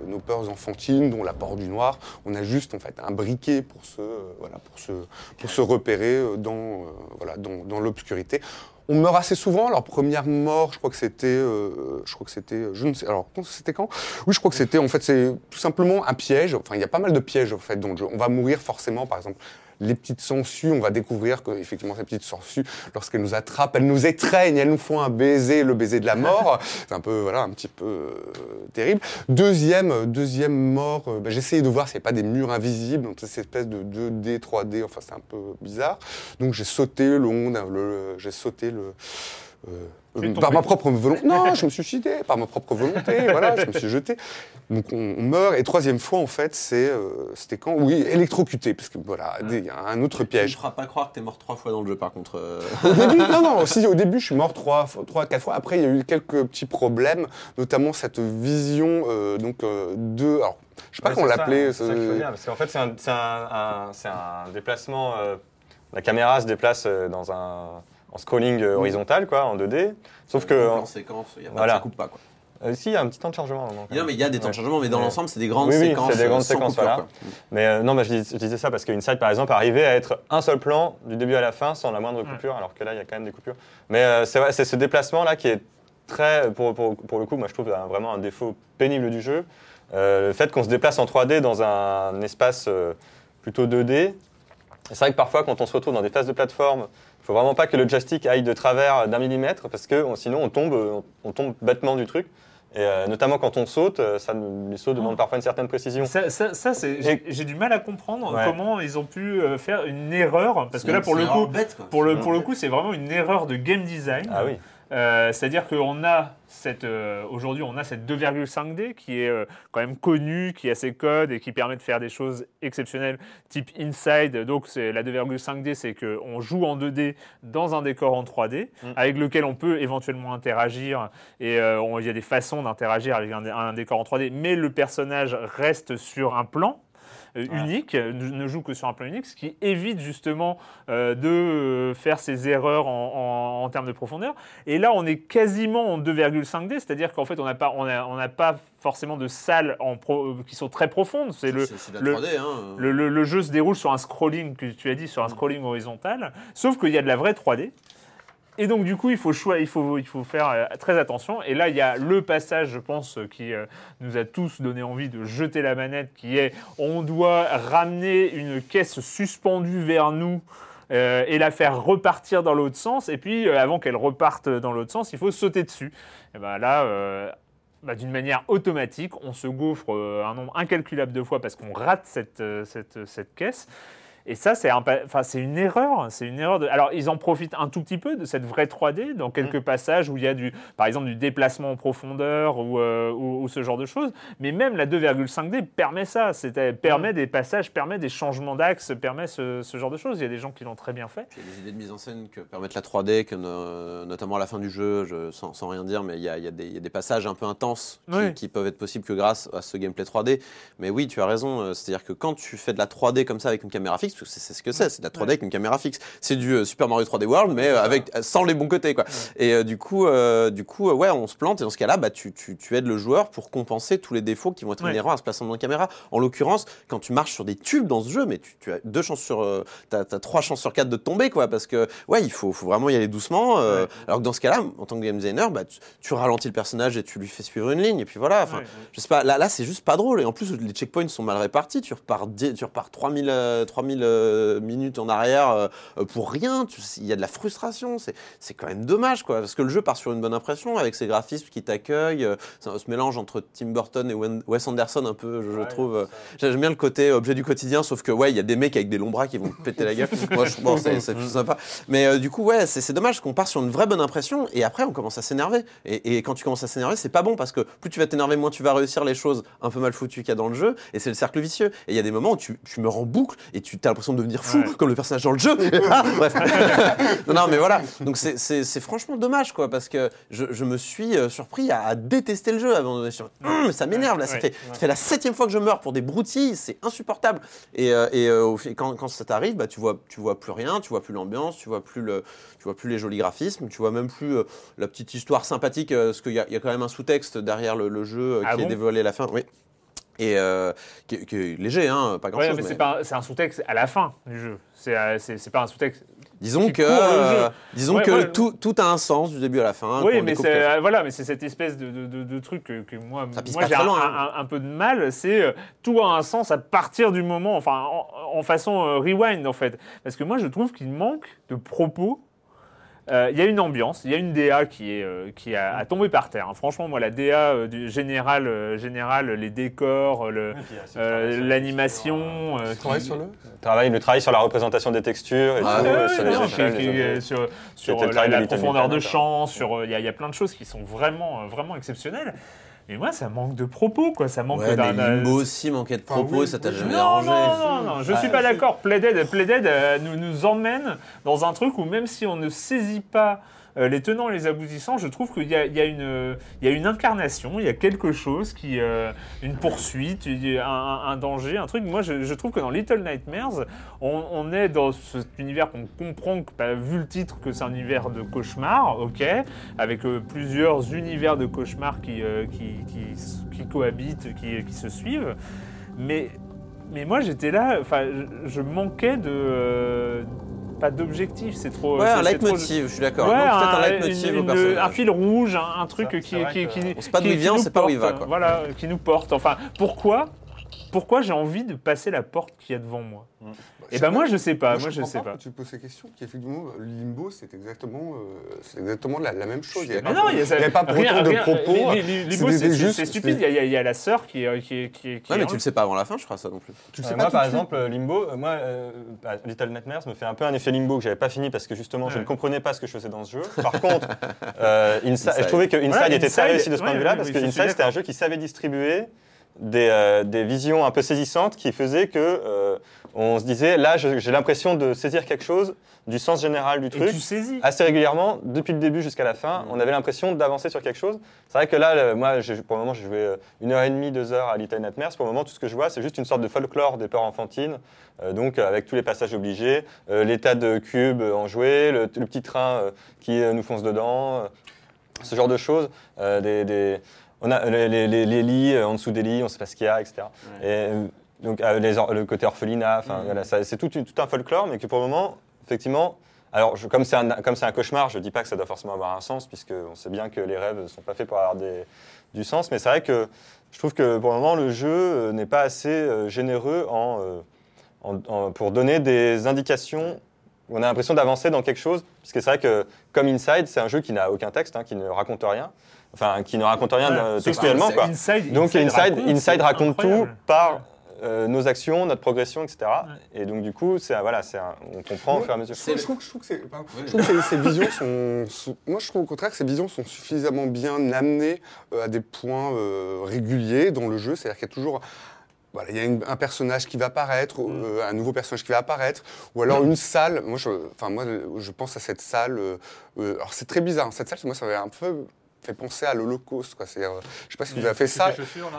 nos peurs enfantines, dont la peur du noir. On a juste en fait un briquet pour se, voilà, pour se, pour se repérer dans, voilà, dans, dans l'obscurité. On meurt assez souvent. Alors première mort, je crois que c'était, euh, je crois que c'était, je ne sais, alors c'était quand? Oui, je crois que c'était, en fait, c'est tout simplement un piège. Enfin, il y a pas mal de pièges en fait dans. On va mourir forcément, par exemple. Les petites sangsues, on va découvrir que effectivement ces petites sangsues, lorsqu'elles nous attrapent, elles nous étreignent, elles nous font un baiser, le baiser de la mort. C'est un peu, voilà, un petit peu euh, terrible. Deuxième, euh, deuxième mort, euh, bah, essayé de voir s'il n'y a pas des murs invisibles, donc cette espèce de 2D, 3D, enfin c'est un peu bizarre. Donc j'ai sauté le, le- j'ai sauté le, euh, Tu es par ma propre volonté. Non, je me suis suicidé par ma propre volonté. voilà, je me suis jeté. Donc on, on meurt. Et troisième fois, en fait, c'est euh, c'était quand? Oui, électrocuté, parce que voilà, il y a un autre Tu ne piège. feras pas croire que t'es mort trois fois dans le jeu, par contre. euh. Au début, non, non, si, au début, je suis mort trois, trois, quatre fois. Après, il y a eu quelques petits problèmes, notamment cette vision donc de. Alors, je sais pas Ouais, comment l'appeler. C'est ça qu'il faut ce- dire, parce qu'en fait, c'est un, c'est un- un- déplacement. la caméra se déplace dans un, en scrolling euh, horizontal, quoi, en 2D. Sauf que. en séquence, il y a pas, Voilà. ça coupe pas, quoi. euh, si, il y a un petit temps de chargement. moment, quand Non, mais il y a des temps de chargement, mais dans Ouais. l'ensemble, c'est des grandes Oui, oui, séquences. c'est des grandes euh, sans séquences, coupure, voilà. quoi. Mais euh, non, bah, je, dis- je disais ça parce que Inside, par exemple, arrivait à être un seul plan du début à la fin sans la moindre coupure, alors que là, il y a quand même des coupures. Mais euh, c'est ce déplacement-là qui est très, pour, pour, pour le coup, moi je trouve un- vraiment un défaut pénible du jeu. Euh, le fait qu'on se déplace en 3D dans un espace euh, plutôt 2D. C'est vrai que parfois, quand on se retrouve dans des phases de plateforme, faut vraiment pas que le joystick aille de travers d'un millimètre parce que on- sinon on tombe, on, on tombe bêtement du truc. Et euh, notamment quand on saute, euh, ça, les sauts demandent parfois une certaine précision. Ça, ça- ça, c'est, j'ai, j'ai du mal à comprendre Ouais. comment ils ont pu euh, faire une erreur, parce que là, pour le coup, bête, pour le, C'est pour le vraiment coup, c'est vraiment une erreur de game design. Ah oui. Euh, c'est-à-dire qu'on a cette, euh, aujourd'hui, on a cette 2,5D qui est euh, quand même connue, qui a ses codes et qui permet de faire des choses exceptionnelles, type Inside. Donc, c'est la 2,5D, c'est qu'on joue en 2D dans un décor en 3D, Mm. avec lequel on peut éventuellement interagir. Et il y a des façons d'interagir avec un, un décor en 3D, mais le personnage reste sur un plan. Euh, Ouais. unique, euh, ne joue que sur un plan unique, ce qui évite justement euh, de faire ces erreurs en, en- en termes de profondeur. Et là, on est quasiment en 2,5D, c'est-à-dire qu'en fait, on n'a pas, on a- on n'a pas forcément de salles en pro- qui sont très profondes. C'est le, C'est c'est de le- la 3D, hein. le, le- le jeu se déroule sur un scrolling, que tu as dit, sur un scrolling horizontal, sauf qu'il y a de la vraie 3D. Et donc, du coup, il faut, choi- il faut, faire euh, très attention. Et là, il y a le passage, je pense, euh, qui euh, nous a tous donné envie de jeter la manette, qui est on doit ramener une caisse suspendue vers nous. et la faire repartir dans l'autre sens. Et puis, avant qu'elle reparte dans l'autre sens, il faut sauter dessus. Et ben là, bah, d'une manière automatique, on se gaufre un nombre incalculable de fois parce qu'on rate cette caisse. Et ça, c'est un enfin, une erreur. C'est une erreur. De... Alors, ils en profitent un tout petit peu de cette vraie 3D dans quelques passages où il y a du, par exemple, du déplacement en profondeur ou, euh, ou, ou ce genre de choses. Mais même la 2,5D permet ça. Elle permet des passages, permet des changements d'axe, permet ce, ce genre de choses. Il y a des gens qui l'ont très bien fait. Il y a des idées de mise en scène que permettent la 3D, que, euh, notamment à la fin du jeu, je, sans, sans rien dire, mais il y a, il y a des- il y a des passages un peu intenses qui, Oui. qui peuvent être possibles que grâce à ce gameplay 3D. Mais oui, tu as raison, euh, c'est-à-dire que quand tu fais de la 3D comme ça avec une caméra fixe, parce que c'est ce que c'est, c'est de la 3D avec une caméra fixe. C'est du euh, Super Mario 3D World, mais euh, avec, sans les bons côtés. Quoi. Et euh, du coup, euh, du coup euh, ouais, on se plante, et dans ce cas-là, bah, tu, tu, tu aides le joueur pour compenser tous les défauts qui vont être inhérents à ce placement de caméra. En l'occurrence, quand tu marches sur des tubes dans ce jeu, mais tu, tu as deux chances sur, euh, t'as, trois chances sur quatre de tomber, quoi, parce que ouais, il faut, faut vraiment y aller doucement. euh, Ouais. Alors que dans ce cas-là, en tant que game designer, bah, tu, tu ralentis le personnage et tu lui fais suivre une ligne, et puis voilà. Enfin, Ouais, ouais. je sais pas, là, là c'est juste pas drôle. Et en plus, les checkpoints sont mal répartis. Tu repars, tu repars 3000, euh, 3000 euh, minutes en arrière euh, euh, pour rien. Il y a de la frustration. C'est quand même dommage, quoi. Parce que le jeu part sur une bonne impression avec ses graphismes qui t'accueillent. euh, ce mélange entre Tim Burton et Wes Anderson, un peu, je, je trouve. euh, J'aime bien le côté objet du quotidien, sauf que, ouais, il y a des mecs avec des longs bras qui vont te péter la gueule. Moi, je bon, c'est plus sympa. Mais euh, du coup, ouais, c'est dommage qu'on part sur une vraie bonne impression et après, on commence à s'énerver. Et, et quand tu commences à s'énerver, c'est pas bon parce que plus tu vas t'énerver, moins tu vas réussir les choses un peu mal foutues qu'il y a dans le jeu. Et c'est le cercle vicieux. Et il y a des moments où tu, tu meurs en boucle et tu as l'impression de devenir fou, Ouais. comme le personnage dans le jeu. Ah, bref. non, non, mais voilà. Donc c'est- franchement dommage, quoi, parce que je, je me suis euh, surpris à, à détester le jeu avant de Hum, ça m'énerve là. Ça, fait, ça fait la septième fois que je meurs pour des broutilles, c'est insupportable. Et, euh, et euh, quand, quand ça t'arrive, bah, tu vois, tu vois plus rien, tu vois plus l'ambiance, tu vois plus le, tu vois plus les jolis graphismes, tu vois même plus euh, la petite histoire sympathique, parce qu'il y, a- il y a quand même un sous-texte derrière le, le jeu Ah qui est bon? dévoilé à la fin. Oui. Et euh, qui, est- qui est léger, hein, pas grand Ouais, mais c'est pas un- c'est un sous-texte à la fin du jeu. C'est euh, c'est- c'est pas un sous-texte. Disons que, euh, disons Ouais, que tout, tout a un sens du début à la fin. oui, qu'on mais c'est euh, voilà, mais c'est cette espèce de, de, de- de truc que, que moi, moi j'ai très un, loin, un- un- un peu de mal. C'est euh, tout a un sens à partir du moment, enfin, en, en façon euh, rewind en fait, parce que moi je trouve qu'il manque de propos Euh, Il y a une ambiance, il y a une DA qui est euh, qui a, a tombé par terre. hein. Franchement, moi, la DA euh, du général, euh, général, les décors, le, euh, l'animation. euh, Tu travailles qui- sur le Le travail, le travail sur la représentation des textures et Ah tout, Ouais, euh, ouais, sur non, les qui- échelles, qui- les objets. sur, sur était le la, travail profondeur de champ, sur il y, a- il y a plein de choses qui sont vraiment, euh, vraiment exceptionnelles. Mais moi, ça manque de propos, quoi. Ça manque Ouais, d'un. mais Limbo aussi manquait de propos, oui, ça t'a oui, jamais Non, dérangé. non, non, non, je suis Ah, pas d'accord. Playdead, Playdead euh, nous, nous emmène dans un truc où même si on ne saisit pas euh, les tenants et les aboutissants, je trouve qu'il y a, une, incarnation, il y a quelque chose qui, euh, une poursuite, un, un danger, un truc. Moi, je, trouve que dans Little Nightmares, on, est dans cet univers qu'on comprend, que, bah, vu le titre, que c'est un univers de cauchemar, ok, avec euh, plusieurs univers de cauchemar qui, cohabitent, qui, se suivent. Mais, mais moi, j'étais là, enfin, je manquais de. Euh, pas d'objectif, c'est trop. Ouais, c'est- un c'est trop- leitmotiv, je suis d'accord. Ouais, Peut-être un un, leitmotiv une- au personnage. un fil rouge, un, un truc Ça, qui, qui, qui- On sait pas d'où qui- il vient, qui on sait pas où il va, quoi. Voilà, qui nous porte. Enfin, pourquoi pourquoi j'ai envie de passer la porte qu'il y a devant moi Et ben moi je sais pas, moi je comprends sais pas. tu poses ces questions, qu'effectivement, Limbo, c'est exactement, euh, c'est exactement la, la même chose. Il y Mais pas- non, y a, ça- il y a pas rien- de rien- propos. les- les- Limbo, C'était c'est- c'est juste- c'est stupide. Il y, a- y a- a la sœur qui qui qui qui Ouais, est mais tu le sais pas avant la fin, je crois, ça non plus. Tu le Euh, sais moi, par exemple, euh, Limbo, euh, moi, euh, bah, Little Nightmares me fait un peu un effet Limbo que j'avais pas fini parce que justement, je ne comprenais pas ce que je faisais dans ce jeu. Par contre, euh, je trouvais que Inside était très Inside, réussi de ce point de vue-là parce que Inside, c'était un jeu qui savait distribuer des, euh, des visions un peu saisissantes qui faisaient que euh, on se disait, là, j'ai l'impression de saisir quelque chose du sens général du Et truc tu saisis. assez régulièrement, depuis le début jusqu'à la fin, on avait l'impression d'avancer sur quelque chose. C'est vrai que là, le- moi, pour le moment, j'ai joué euh, une heure et demie, deux heures à Little Nightmares. Pour le moment, tout ce que je vois, c'est juste une sorte de folklore des peurs enfantines, euh, donc avec tous les passages obligés, tas de cubes euh, en jouet, le, le petit train qui nous fonce dedans, ce genre de choses. des, des- on a les, les- les- les lits euh, en dessous des lits, on sait pas ce qu'il y a, etc. Et, euh, donc euh, les le côté orphelinat, voilà, ça- c'est tout, un folklore, mais que pour le moment, effectivement, alors je- comme c'est un, cauchemar, je dis pas que ça doit forcément avoir un sens, puisque on sait bien que les rêves ne sont pas faits pour avoir des- du sens, mais c'est vrai que je trouve que pour le moment, le jeu n'est pas assez généreux en, en- en- pour donner des indications. On a l'impression d'avancer dans quelque chose, puisque c'est vrai que comme Inside, c'est un jeu qui n'a aucun texte, hein, qui ne raconte rien, enfin qui ne raconte rien Voilà. euh, textuellement. Quoi. Inside, Donc Inside, raconte, Inside raconte tout par euh, nos actions, notre progression, etc. Et donc du coup, c'est voilà, c'est on comprend au fur et à mesure. Je trouve, je que pardon. Je trouve que ces, visions sont, sont- Moi, je trouve au contraire que ces visions sont suffisamment bien amenées euh, à des points euh, réguliers dans le jeu. C'est-à-dire qu'il y a toujours. Voilà, il y a une- un personnage qui va apparaître, euh, un nouveau personnage qui va apparaître, ou alors une salle. Moi, je, enfin, moi, je pense à cette salle. euh, euh, alors, c'est très bizarre. Cette salle, moi, ça avait un peu fait penser à l'Holocauste. Quoi. C'est, euh, je sais pas si vous avez fait ça.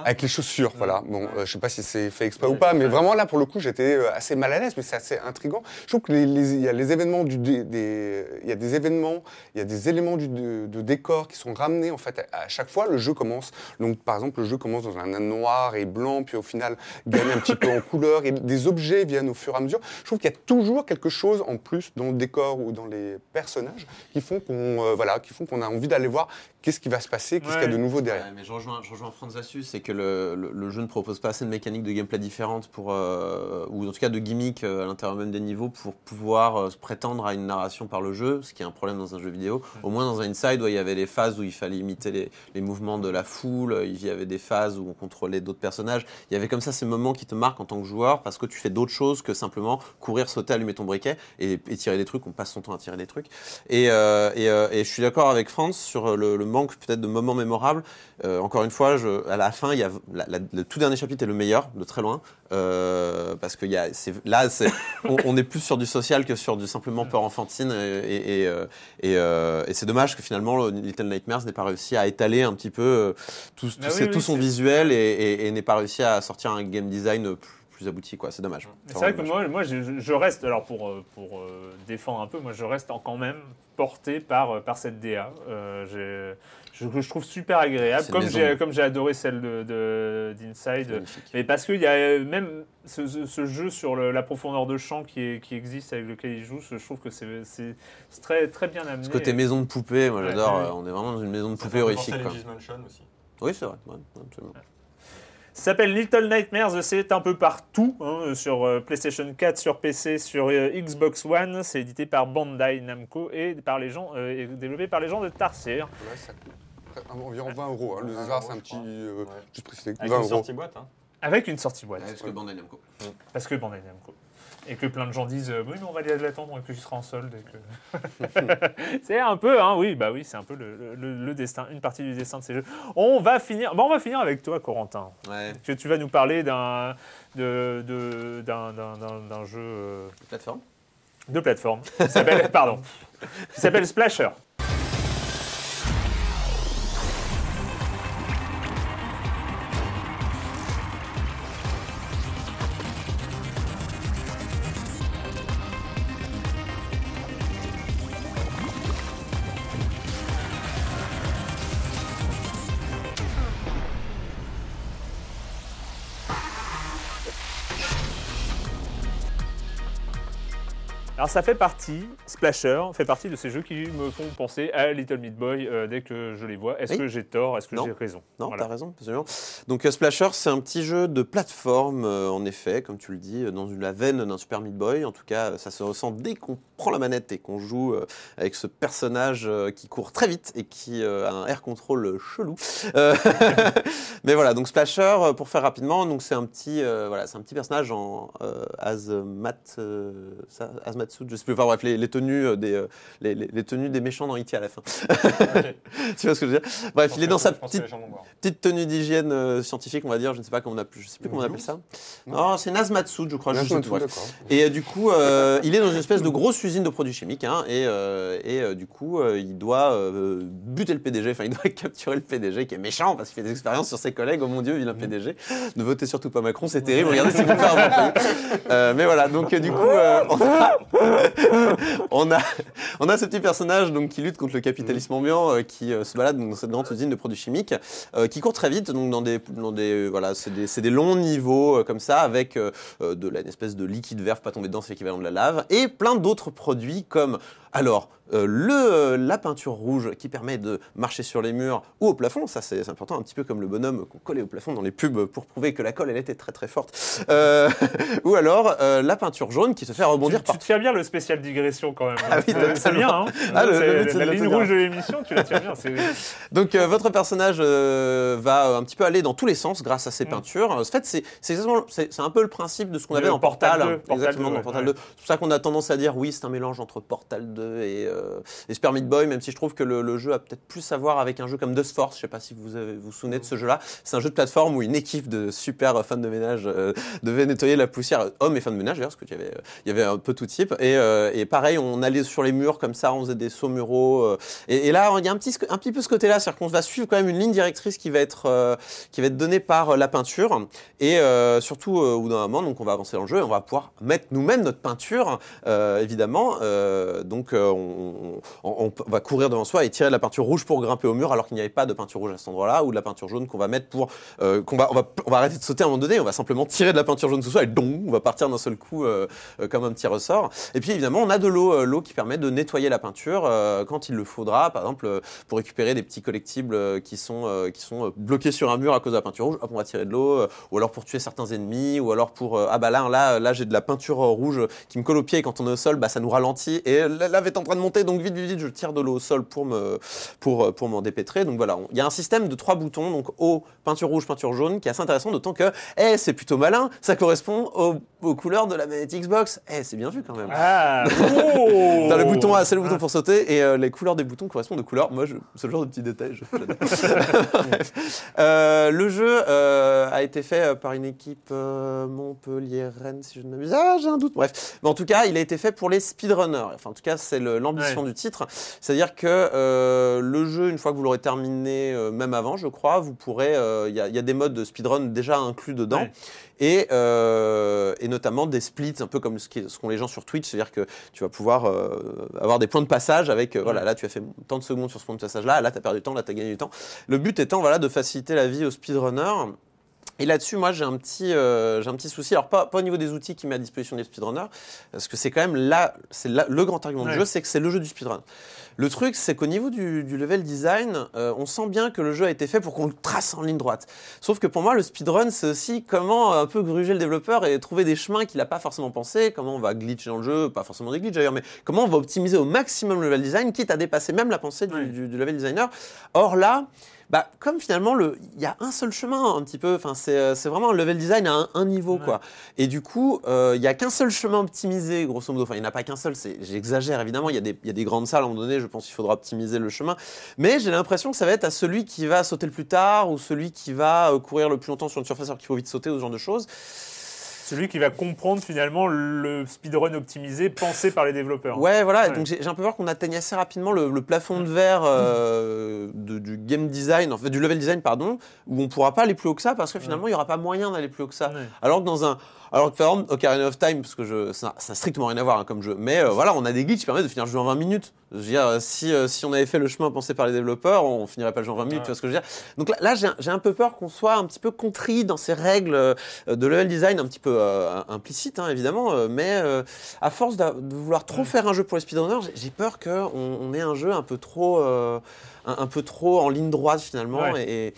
Avec les chaussures, voilà. Bon, euh, je sais pas si c'est fait exprès ou pas, mais vraiment là, pour le coup, j'étais euh, assez mal à l'aise, mais c'est assez intriguant. Je trouve que les- les- y a les événements du, dé- des, il y a des événements, il y a des éléments du, de, de décor qui sont ramenés en fait à, à chaque fois. Le jeu commence, donc par exemple, le jeu commence dans un noir et blanc, puis au final gagne un petit peu en couleur, et des objets viennent au fur et à mesure. Je trouve qu'il y a toujours quelque chose en plus dans le décor ou dans les personnages qui font qu'on, euh, voilà, qui font qu'on a envie d'aller voir qu'est-ce qui va se passer, qu'est-ce qu'il y a de nouveau derrière? Ouais, mais je rejoins, je rejoins Franz là-dessus, c'est que le, le- le jeu ne propose pas assez de mécaniques de gameplay différentes pour, euh, ou en tout cas de gimmicks euh, à l'intérieur même des niveaux pour pouvoir euh, se prétendre à une narration par le jeu, ce qui est un problème dans un jeu vidéo. Au moins dans un Inside, où il y avait les phases où il fallait imiter les, les mouvements de la foule, il y avait des phases où on contrôlait d'autres personnages. Il y avait comme ça ces moments qui te marquent en tant que joueur parce que tu fais d'autres choses que simplement courir, sauter, allumer ton briquet et, et tirer des trucs. On passe son temps à tirer des trucs. Et, euh, et, euh, et je suis d'accord avec Franz sur le, le manque peut-être de moments mémorables. Euh, encore une fois, je, à la fin, il y a la- la- le tout dernier chapitre est le meilleur de très loin euh, parce que y a, là, c'est, on, on est plus sur du social que sur du simplement peur enfantine et, et, et, euh, et, c'est dommage que finalement le Little Nightmares n'ait pas réussi à étaler un petit peu tout, tout, Bah ses- oui, tout oui, son visuel et n'ait pas réussi à sortir un game design plus, plus abouti quoi. C'est dommage. C'est vrai que moi, moi je, reste, alors pour, euh, pour euh, défendre un peu, moi je reste en- quand même porté par, euh, par cette DA. Euh, j'ai- je, trouve super agréable, comme j'ai, comme j'ai adoré celle de, de- d'Inside. Mais parce qu'il y a même ce, ce- ce jeu sur le- la profondeur de champ qui, est- qui existe avec lequel il joue, je trouve que c'est, très, très bien amené. Ce côté maison de poupée, moi j'adore. ouais. On est vraiment dans une maison de poupée horrifique. Quoi. Mansion aussi. Oui, c'est vrai. ouais, ouais, absolument. S'appelle Little Nightmares, c'est un peu partout, hein, sur euh, PlayStation 4, sur PC, sur euh, Xbox One. C'est édité par Bandai Namco et par les gens, euh, et développé par les gens de Tarsier. Ouais, ça coûte environ 20 euros. hein. Le 20 hasard, c'est un petit. euh, Ouais. Juste préciser. Avec 20 une euros. sortie boîte. Hein. Avec une sortie boîte. parce que Bandai Namco. Parce que Bandai Namco. Et que plein de gens disent euh, oui, mais on va l'attendre et que tu seras en solde. que- c'est un peu, hein, oui, bah oui, c'est un peu le, le- le destin, une partie du destin de ces jeux. On va finir, bon, on va finir avec toi, Corentin. Ouais, Que tu vas nous parler d'un de, de- d'un, d'un- d'un- d'un jeu euh, plateforme. de plateforme. qui s'appelle, pardon, qui s'appelle Splasher. Alors ça fait partie, Splasher fait partie de ces jeux qui me font penser à Little Meat Boy euh, dès que je les vois. Est-ce Oui. que j'ai tort? Est-ce que j'ai raison? Non, Voilà. t'as raison, absolument. Donc euh, Splasher, c'est un petit jeu de plateforme, euh, en effet, comme tu le dis, dans une- la veine d'un Super Meat Boy. En tout cas, ça se ressent dès qu'on prend la manette et qu'on joue euh, avec ce personnage euh, qui court très vite et qui euh, a un air control chelou. Euh, Mais voilà, donc Splasher, pour faire rapidement, donc c'est un petit, euh, voilà, c'est un petit personnage en euh, euh, hazmat suit, je sais plus. Enfin bref, les, les tenues des, les, les- les tenues des méchants dans E.T. à la fin. Tu vois ce que je veux dire? Bref, il est dans sa petite tenue d'hygiène euh, scientifique, on va dire, je ne sais pas comment on appelle, je sais plus comment on appelle ça. Non, c'est Nazmatsu, je crois. je sais. Et euh, du coup, euh, il est dans une espèce de grosse usine de produits chimiques, hein, et, euh, et euh, du coup, euh, il doit buter le PDG, enfin, il doit capturer le PDG qui est méchant parce qu'il fait des expériences sur ses collègues. Oh mon Dieu, vilain PDG. Ne votez surtout pas Macron, c'est terrible. Regardez ce qu'il Mais voilà, donc du coup, on, a, on, a, on a ce petit personnage donc, qui lutte contre le capitalisme ambiant, euh, qui se balade dans cette grande usine de produits chimiques, qui court très vite, donc dans des, dans des voilà, c'est des, des longs niveaux comme ça, avec de la, une espèce de liquide vert, pas tomber dedans, c'est l'équivalent de la lave, et plein d'autres produits comme alors euh, le, la peinture rouge qui permet de marcher sur les murs ou au plafond, ça c'est important, un petit peu comme le bonhomme qu'on collait au plafond dans les pubs pour prouver que la colle elle était très très forte, Euh, ou alors euh, la peinture jaune qui se fait rebondir Tu, par tu tiens bien le spécial digression quand même. Ah oui, c'est bien. Hein Ah, le- le la le ligne rouge de l'émission, tu la tiens bien. Donc votre personnage va un petit peu aller dans tous les sens grâce à ses Mm. peintures. En fait, c'est un peu le principe de ce qu'on avait dans Portal Portal. 2, Portal exactement 2, dans Portal ouais. 2. C'est pour ça qu'on a tendance à dire oui, c'est un mélange entre Portal 2 et, euh, et Boy, même si je trouve que le, jeu a peut-être plus à voir avec un jeu comme Dust Force. Je sais pas si vous vous, souvenez de ce jeu-là. C'est un jeu de plateforme où une équipe de super fans de ménage euh, devait nettoyer la poussière, hommes et femmes de ménage d'ailleurs, parce qu'il y avait, y avait un peu tout type. Et, euh, et pareil, on allait sur les murs comme ça, on faisait des sauts muraux. euh, et, là, il y a un petit, un petit peu ce côté-là, c'est-à-dire qu'on va suivre quand même une ligne directrice qui va être, qui va être donnée par la peinture. Et surtout, au bout d'un moment, donc on va avancer dans le jeu et on va pouvoir mettre nous-mêmes notre peinture, évidemment. Donc euh, on, va courir devant soi et tirer de la peinture rouge pour grimper au mur, alors qu'il n'y avait pas de peinture rouge à cet endroit-là, ou de la peinture jaune qu'on va mettre pour euh, qu'on va, on va, on va arrêter de sauter à un moment donné, on va simplement tirer de la peinture jaune sous soi et dong, on va partir d'un seul coup euh, comme un petit ressort. Et puis évidemment, on a de l'eau, l'eau qui permet de nettoyer la peinture quand il le faudra, par exemple pour récupérer des petits collectibles qui sont, qui sont bloqués sur un mur à cause de la peinture rouge, hop, on va tirer de l'eau, ou alors pour tuer certains ennemis, ou alors pour, ah bah là, là, là j'ai de la peinture rouge qui me colle au pied et quand on est au sol, bah ça nous ralentit et la lave est en train de monter, donc vite, vite, vite, je tire de l'eau au sol pour me, pour, euh, pour m'en dépêtrer. Donc voilà, il y a un système de trois boutons, donc eau, peinture rouge, peinture jaune, qui est assez intéressant, d'autant que, eh, c'est plutôt malin, ça correspond aux, aux couleurs de la manette Xbox. Eh, c'est bien vu quand même. Ah, oh le bouton A, c'est le bouton pour sauter, et euh, les couleurs des boutons correspondent aux couleurs. Moi, je- c'est le genre de petit détail. je-. Euh, le jeu euh, a été fait par une équipe Montpellier-Rennes, si je ne m'abuse. Ah, j'ai un doute. Bref, mais en tout cas, il a été fait pour les speedrunners. Enfin, en tout cas, c'est l'ambition Ouais. du titre. C'est-à-dire que euh, le jeu, une fois que vous l'aurez terminé, euh, même avant, je crois, vous pourrez. euh, Il y, a- il y a des modes de speedrun déjà inclus dedans. Ouais. Et, euh, et notamment des splits, un peu comme ce qu'ont les gens sur Twitch, c'est-à-dire que tu vas pouvoir euh, avoir des points de passage avec, euh, voilà, là tu as fait tant de secondes sur ce point de passage-là, là tu as perdu du temps, là tu as gagné du temps. Le but étant voilà, de faciliter la vie aux speedrunners. Et là-dessus, moi, j'ai un, petit, euh, j'ai un petit souci. Alors, pas, pas au niveau des outils qui met à disposition des speedrunners, parce que c'est quand même là, c'est le grand argument Ouais. du jeu, c'est que c'est le jeu du speedrun. Le truc, c'est qu'au niveau du, du level design, euh, on sent bien que le jeu a été fait pour qu'on le trace en ligne droite. Sauf que pour moi, le speedrun, c'est aussi comment euh, un peu gruger le développeur et trouver des chemins qu'il n'a pas forcément pensé, comment on va glitcher dans le jeu, pas forcément des glitches d'ailleurs, mais comment on va optimiser au maximum le level design, quitte à dépasser même la pensée du, Ouais. du- du level designer. Or là, bah, comme finalement, le- il y a un seul chemin, un petit peu. Enfin, c'est euh, c'est vraiment un level design à un, un niveau, Ouais. quoi. Et du coup, euh, il y a qu'un seul chemin optimisé, grosso modo. Enfin, il n'y en a pas qu'un seul. c'est- J'exagère évidemment. Il y, a des- il y a des grandes salles à un moment donné. Je pense qu'il faudra optimiser le chemin. Mais j'ai l'impression que ça va être à celui qui va sauter le plus tard ou celui qui va euh, courir le plus longtemps sur une surface alors qu'il faut vite sauter ou ce genre de choses. Celui qui va comprendre finalement le speedrun optimisé pensé par les développeurs. Ouais, voilà. Ouais. Donc j'ai un peu peur qu'on atteigne assez rapidement le, le plafond de verre euh, de- du game design, en fait du level design, pardon, où on pourra pas aller plus haut que ça parce que finalement il y aura pas moyen d'aller plus haut que ça. Ouais. Alors que dans un, alors que par exemple Ocarina of Time, parce que je, ça, n'a strictement rien à voir hein, comme jeu, mais euh, voilà, on a des glitches qui permettent de finir le jeu en 20 minutes. Je veux dire, euh, si, euh, si on avait fait le chemin pensé par les développeurs, on finirait pas le jeu en 20 minutes, Ouais. tu vois ce que je veux dire? Donc là, là, j'ai un- peu peur qu'on soit un petit peu contrit dans ces règles de level design un petit peu euh, implicites, hein, évidemment, mais euh, à force de vouloir trop faire un jeu pour les speedrunners, j'ai- peur qu'on on ait un jeu un peu trop, euh, un, un peu trop en ligne droite finalement. Ouais. Et, et-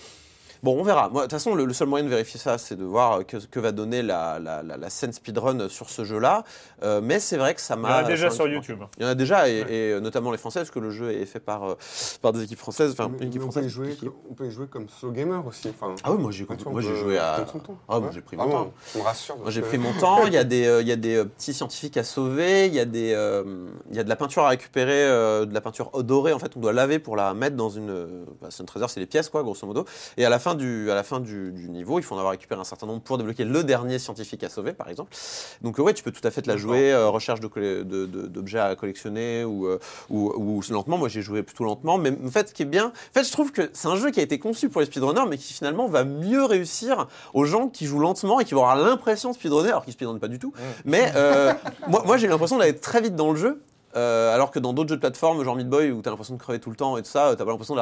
bon, on verra. Moi, de toute façon, le, le seul moyen de vérifier ça, c'est de voir que, que va donner la, la, la- la scène speedrun sur ce jeu-là. Euh, mais c'est vrai que ça Il y m'a. en a déjà sur m'a- YouTube. Il y en a déjà, et, Ouais. et, euh, notamment les Français, parce que le jeu est fait par, euh, par des équipes françaises. Enfin, Mais- une équipe mais on, peut jouer, on peut y jouer comme solo gamer aussi. Enfin, Ah oui, moi j'ai moi, on j'ai joué à. Ah, moi, Ouais. j'ai pris mon Vraiment, temps. Me rassure. Moi j'ai pris mon temps, il y a des, euh, il y a des euh, petits scientifiques à sauver, il y a, des, euh, il y a de la peinture à récupérer, euh, de la peinture dorée en fait, on doit laver pour la mettre dans une... euh, Bah, c'est une trésor, c'est les pièces quoi, grosso modo. Et à la fin, du, à la fin du, du niveau, il faut en avoir récupéré un certain nombre pour débloquer le dernier scientifique à sauver par exemple. Donc euh, ouais, tu peux tout à fait te la jouer, euh, recherche de colle- de- de- d'objets à collectionner ou, euh, ou, ou lentement, moi j'ai joué plutôt lentement, mais en fait ce qui est bien, en fait je trouve que c'est un jeu qui a été conçu pour les speedrunners, mais qui finalement va mieux réussir aux gens qui jouent lentement et qui vont avoir l'impression de speedrunner, alors qu'ils speedrunnent pas du tout. Mais euh, moi, moi j'ai l'impression d'aller très vite dans le jeu. Euh, alors que dans d'autres jeux de plateforme, genre Meat Boy, où t'as l'impression de crever tout le temps et tout ça, t'as pas l'impression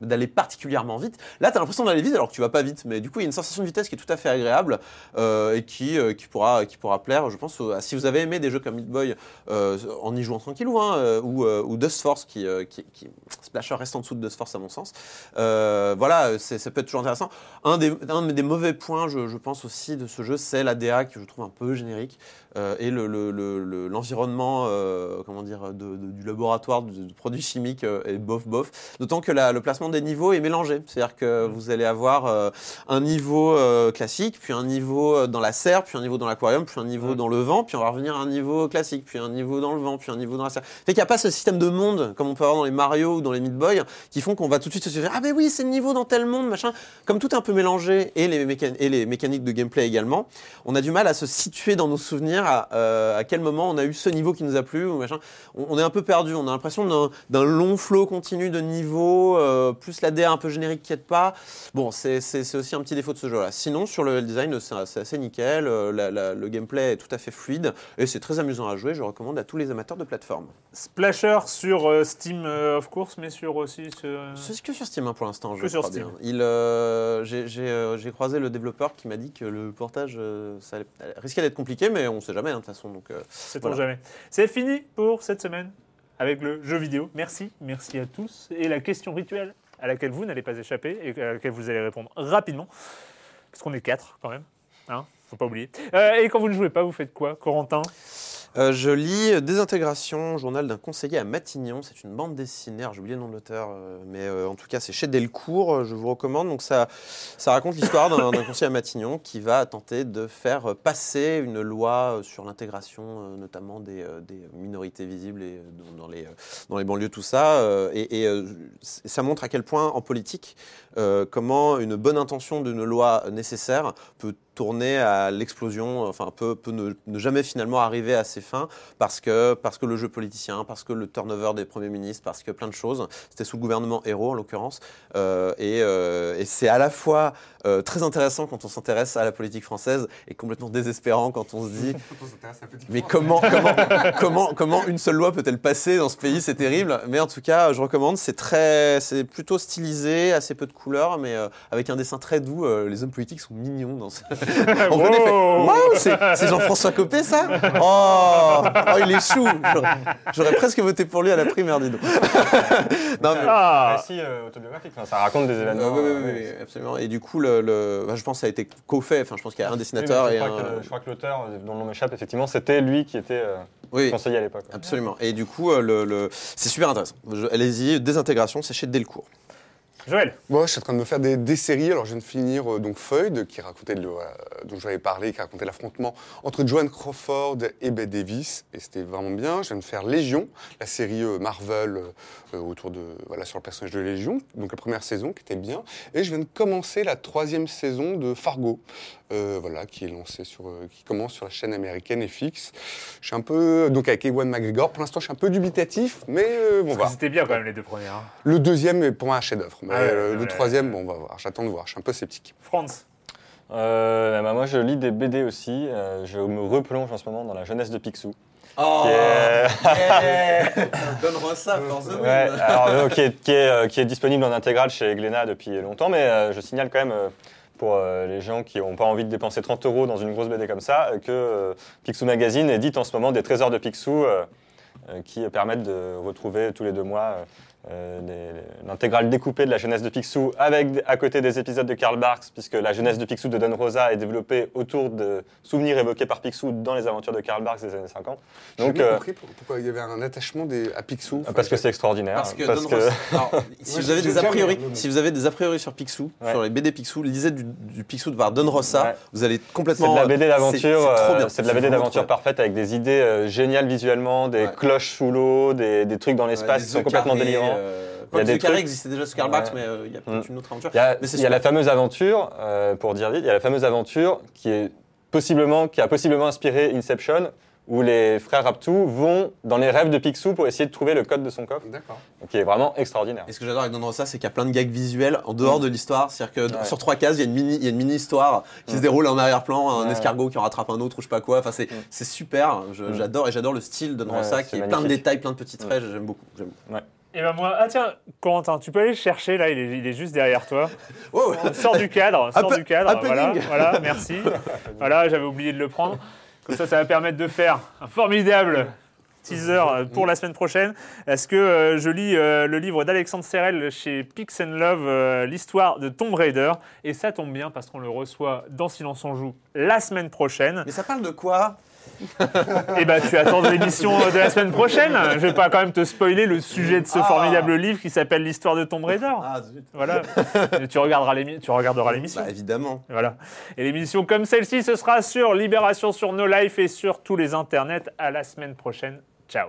d'aller particulièrement vite. Là, t'as l'impression d'aller vite alors que tu vas pas vite. Mais du coup, il y a une sensation de vitesse qui est tout à fait agréable euh, et qui, euh, qui, pourra, qui pourra plaire, je pense, si vous avez aimé des jeux comme Meat Boy en y jouant tranquillou, hein, ou, euh, ou Dust Force, qui, qui, qui Splasher reste en dessous de Dust Force à mon sens. Voilà, ça peut être toujours intéressant. Un des, mauvais points, je, je pense aussi, de ce jeu, c'est la DA que je trouve un peu générique euh, et le- le- le- le- l'environnement, euh, comment dire, de- de- du laboratoire de, de produits chimiques euh, est bof bof. D'autant que la- le placement des niveaux est mélangé, c'est-à-dire que vous allez avoir un niveau classique, puis un niveau dans la serre, puis un niveau dans l'aquarium, puis un niveau Ouais. dans le vent, puis on va revenir à un niveau classique, puis un niveau dans le vent, puis un niveau dans la serre. Fait qu'il n'y a pas ce système de monde comme on peut avoir dans les Mario ou dans les Meat Boy qui font qu'on va tout de suite se dire ah mais oui c'est le niveau dans tel monde machin. Comme tout est un peu mélangé et les, mécan- et les mécaniques de gameplay également, on a du mal à se situer dans nos souvenirs à, euh, à quel moment on a eu ce niveau qui nous a plu ou machin. On, on est un peu perdu, on a l'impression d'un- long flot continu de niveaux, euh, plus la DA un peu générique qui aide pas. Bon, c'est aussi un petit défaut de ce jeu-là. Sinon, sur le level design, c'est assez nickel, euh, la- la- le gameplay est tout à fait fluide et c'est très amusant à jouer. Je recommande à tous les amateurs de plateforme. Splasher sur euh, Steam, of course, mais sur aussi. sur- C'est que sur Steam hein, pour l'instant, je Que sur crois Steam. bien. Il, euh, J'ai croisé le développeur qui m'a dit que le portage ça risquait d'être compliqué, mais on sait jamais hein, de toute façon. Donc, euh, Voilà. jamais. C'est fini pour cette semaine avec le jeu vidéo. Merci, merci à tous. Et la question rituelle à laquelle vous n'allez pas échapper et à laquelle vous allez répondre rapidement, parce qu'on est quatre quand même, hein, faut pas oublier. Euh, et quand vous ne jouez pas, vous faites quoi, Corentin? Euh, je lis Désintégration, journal d'un conseiller à Matignon. C'est une bande dessinée. J'ai oublié le nom de l'auteur, euh, mais euh, en tout cas, c'est chez Delcourt. Je vous recommande. Donc, ça, ça raconte l'histoire d'un conseiller à Matignon qui va tenter de faire passer une loi sur l'intégration, notamment des, minorités visibles dans, les, banlieues, tout ça. et ça montre à quel point, en politique, comment une bonne intention d'une loi nécessaire peut tourner à l'explosion, enfin peut, peut ne, ne jamais finalement arriver à ses fins parce que, parce que le jeu politicien, parce que le turnover des premiers ministres, parce que plein de choses. C'était sous le gouvernement héros en l'occurrence. Euh, et euh, et c'est à la fois euh, très intéressant quand on s'intéresse à la politique française et complètement désespérant quand on se dit mais comment, comment, comment, comment une seule loi peut-elle passer dans ce pays? C'est terrible. Mais en tout cas, je recommande. C'est très, c'est plutôt stylisé, assez peu de couleurs, mais avec un dessin très doux. Les hommes politiques sont mignons dans ce. On Wow. connaît fait, Waouh, c'est Jean-François Copé, ça oh, oh, il est chou. J'aurais- presque voté pour lui à la primaire, dis donc. non, mais- Ah, récit euh, autobiographique. Enfin, ça raconte des événements. euh, oui, oui, euh, oui, oui. oui, absolument. Et du coup, le, le- bah, je pense que ça a été co-fait. Enfin, je pense qu'il y a un Oui, dessinateur je, et crois un. que, je crois que l'auteur, euh, dont le nom m'échappe, effectivement, c'était lui qui était euh, Oui, conseiller à l'époque. absolument. Et du coup, le, le- c'est super intéressant. Je- Allez-y, désintégration, c'est chez Delcourt. Joël. Moi, je suis en train de me faire des, des séries. Alors, je viens de finir euh, donc Feud, qui racontait le, euh, dont j'avais parlé, qui racontait l'affrontement entre Joan Crawford et Bette Davis, et c'était vraiment bien. Je viens de faire Légion, la série euh, Marvel euh, autour de voilà sur le personnage de Légion, donc la première saison qui était bien. Et je viens de commencer la troisième saison de Fargo, voilà, qui est lancée sur, qui commence sur la chaîne américaine FX. Je suis un peu donc avec Ewan McGregor. Pour l'instant, je suis un peu dubitatif, mais bon, on va. C'était bien quand même les deux premiers. hein. Le deuxième est pour moi un chef-d'œuvre. Ah ouais, euh, le troisième, bon, on va voir. J'attends de voir. Je suis un peu sceptique. Franz. Euh, bah, moi, je lis des BD aussi. Euh, je me replonge en ce moment dans la jeunesse de Picsou. Oh Qui est- Donne-moi ça, force de Ouais, alors, euh, qui, est, qui est, euh, qui est disponible en intégrale chez Glénat depuis longtemps, mais euh, je signale quand même euh, pour euh, les gens qui n'ont pas envie de dépenser 30 euros dans une grosse BD comme ça, euh, que euh, Picsou Magazine édite en ce moment des trésors de Picsou euh, euh, qui permettent de retrouver tous les deux mois l'intégrale découpée de la jeunesse de Picsou avec à côté des épisodes de Karl Barks, puisque la jeunesse de Picsou de Don Rosa est développée autour de souvenirs évoqués par Picsou dans les aventures de Karl Barks des années 50. J'ai Donc, jamais euh, compris pour- pourquoi il y avait un attachement des, à Picsou. parce que c'est extraordinaire. Parce que, parce Don que- Rosa- Alors, si, Ouais, vous avez j'ai des a priori, regardé. si vous avez des a priori sur Picsou, Ouais. sur les BD Picsou, lisez du, du Picsou de voir Don Rosa, Ouais. vous allez C'est complètement. de la BD c'est- d'aventure, c'est euh, c'est de la BD d'aventure parfaite avec des idées euh, géniales visuellement, des Ouais. cloches sous l'eau, des, des trucs dans l'espace qui sont complètement délirants. Euh, Il y a des trucs- existaient déjà sur Ouais. mais euh, il y a peut-être Mm. une autre aventure. Il y a, Mais c'est il y a la fameuse aventure, euh, pour dire vite, il y a la fameuse aventure qui est possiblement, qui a possiblement inspiré Inception, où les frères Raptou vont dans les rêves de Picsou pour essayer de trouver le code de son coffre, D'accord. qui est vraiment extraordinaire. Et ce que j'adore avec Don Rosa, c'est qu'il y a plein de gags visuels en dehors de l'histoire. C'est-à-dire que Mm. Ouais. sur trois cases, il y a une mini, il y a une mini histoire qui Mm. se déroule en arrière-plan, un Ouais. escargot qui en rattrape un autre ou je sais pas quoi. Enfin, c'est Mm. c'est super. Je- Mm. J'adore et j'adore le style de Don Ouais, Rosa c'est qui est plein de détails, plein de petits traits. J'aime beaucoup. j'aime beaucoup. Et ben moi, ah tiens, Corentin, tu peux aller le chercher là, il est, il est juste derrière toi. Oh, Sors du cadre, sors du cadre. Voilà, voilà, merci. voilà, j'avais oublié de le prendre. Comme ça, ça va permettre de faire un formidable teaser euh, pour la semaine prochaine. Est-ce que euh, je lis euh, le livre d'Alexandre Serrel chez Pix and Love, euh, l'histoire de Tomb Raider. Et ça tombe bien parce qu'on le reçoit dans Silence on joue la semaine prochaine. Mais ça parle de quoi? Et ben tu attends l'émission de la semaine prochaine. Je vais pas quand même te spoiler le sujet de ce Ah. formidable livre qui s'appelle l'histoire de Tomb Raider. Ah zut. Voilà. Et tu, regarderas l'émi- tu regarderas l'émission. Bah évidemment. Voilà. Et l'émission comme celle-ci, ce sera sur Libération, sur No Life et sur tous les internets. À la semaine prochaine. Ciao.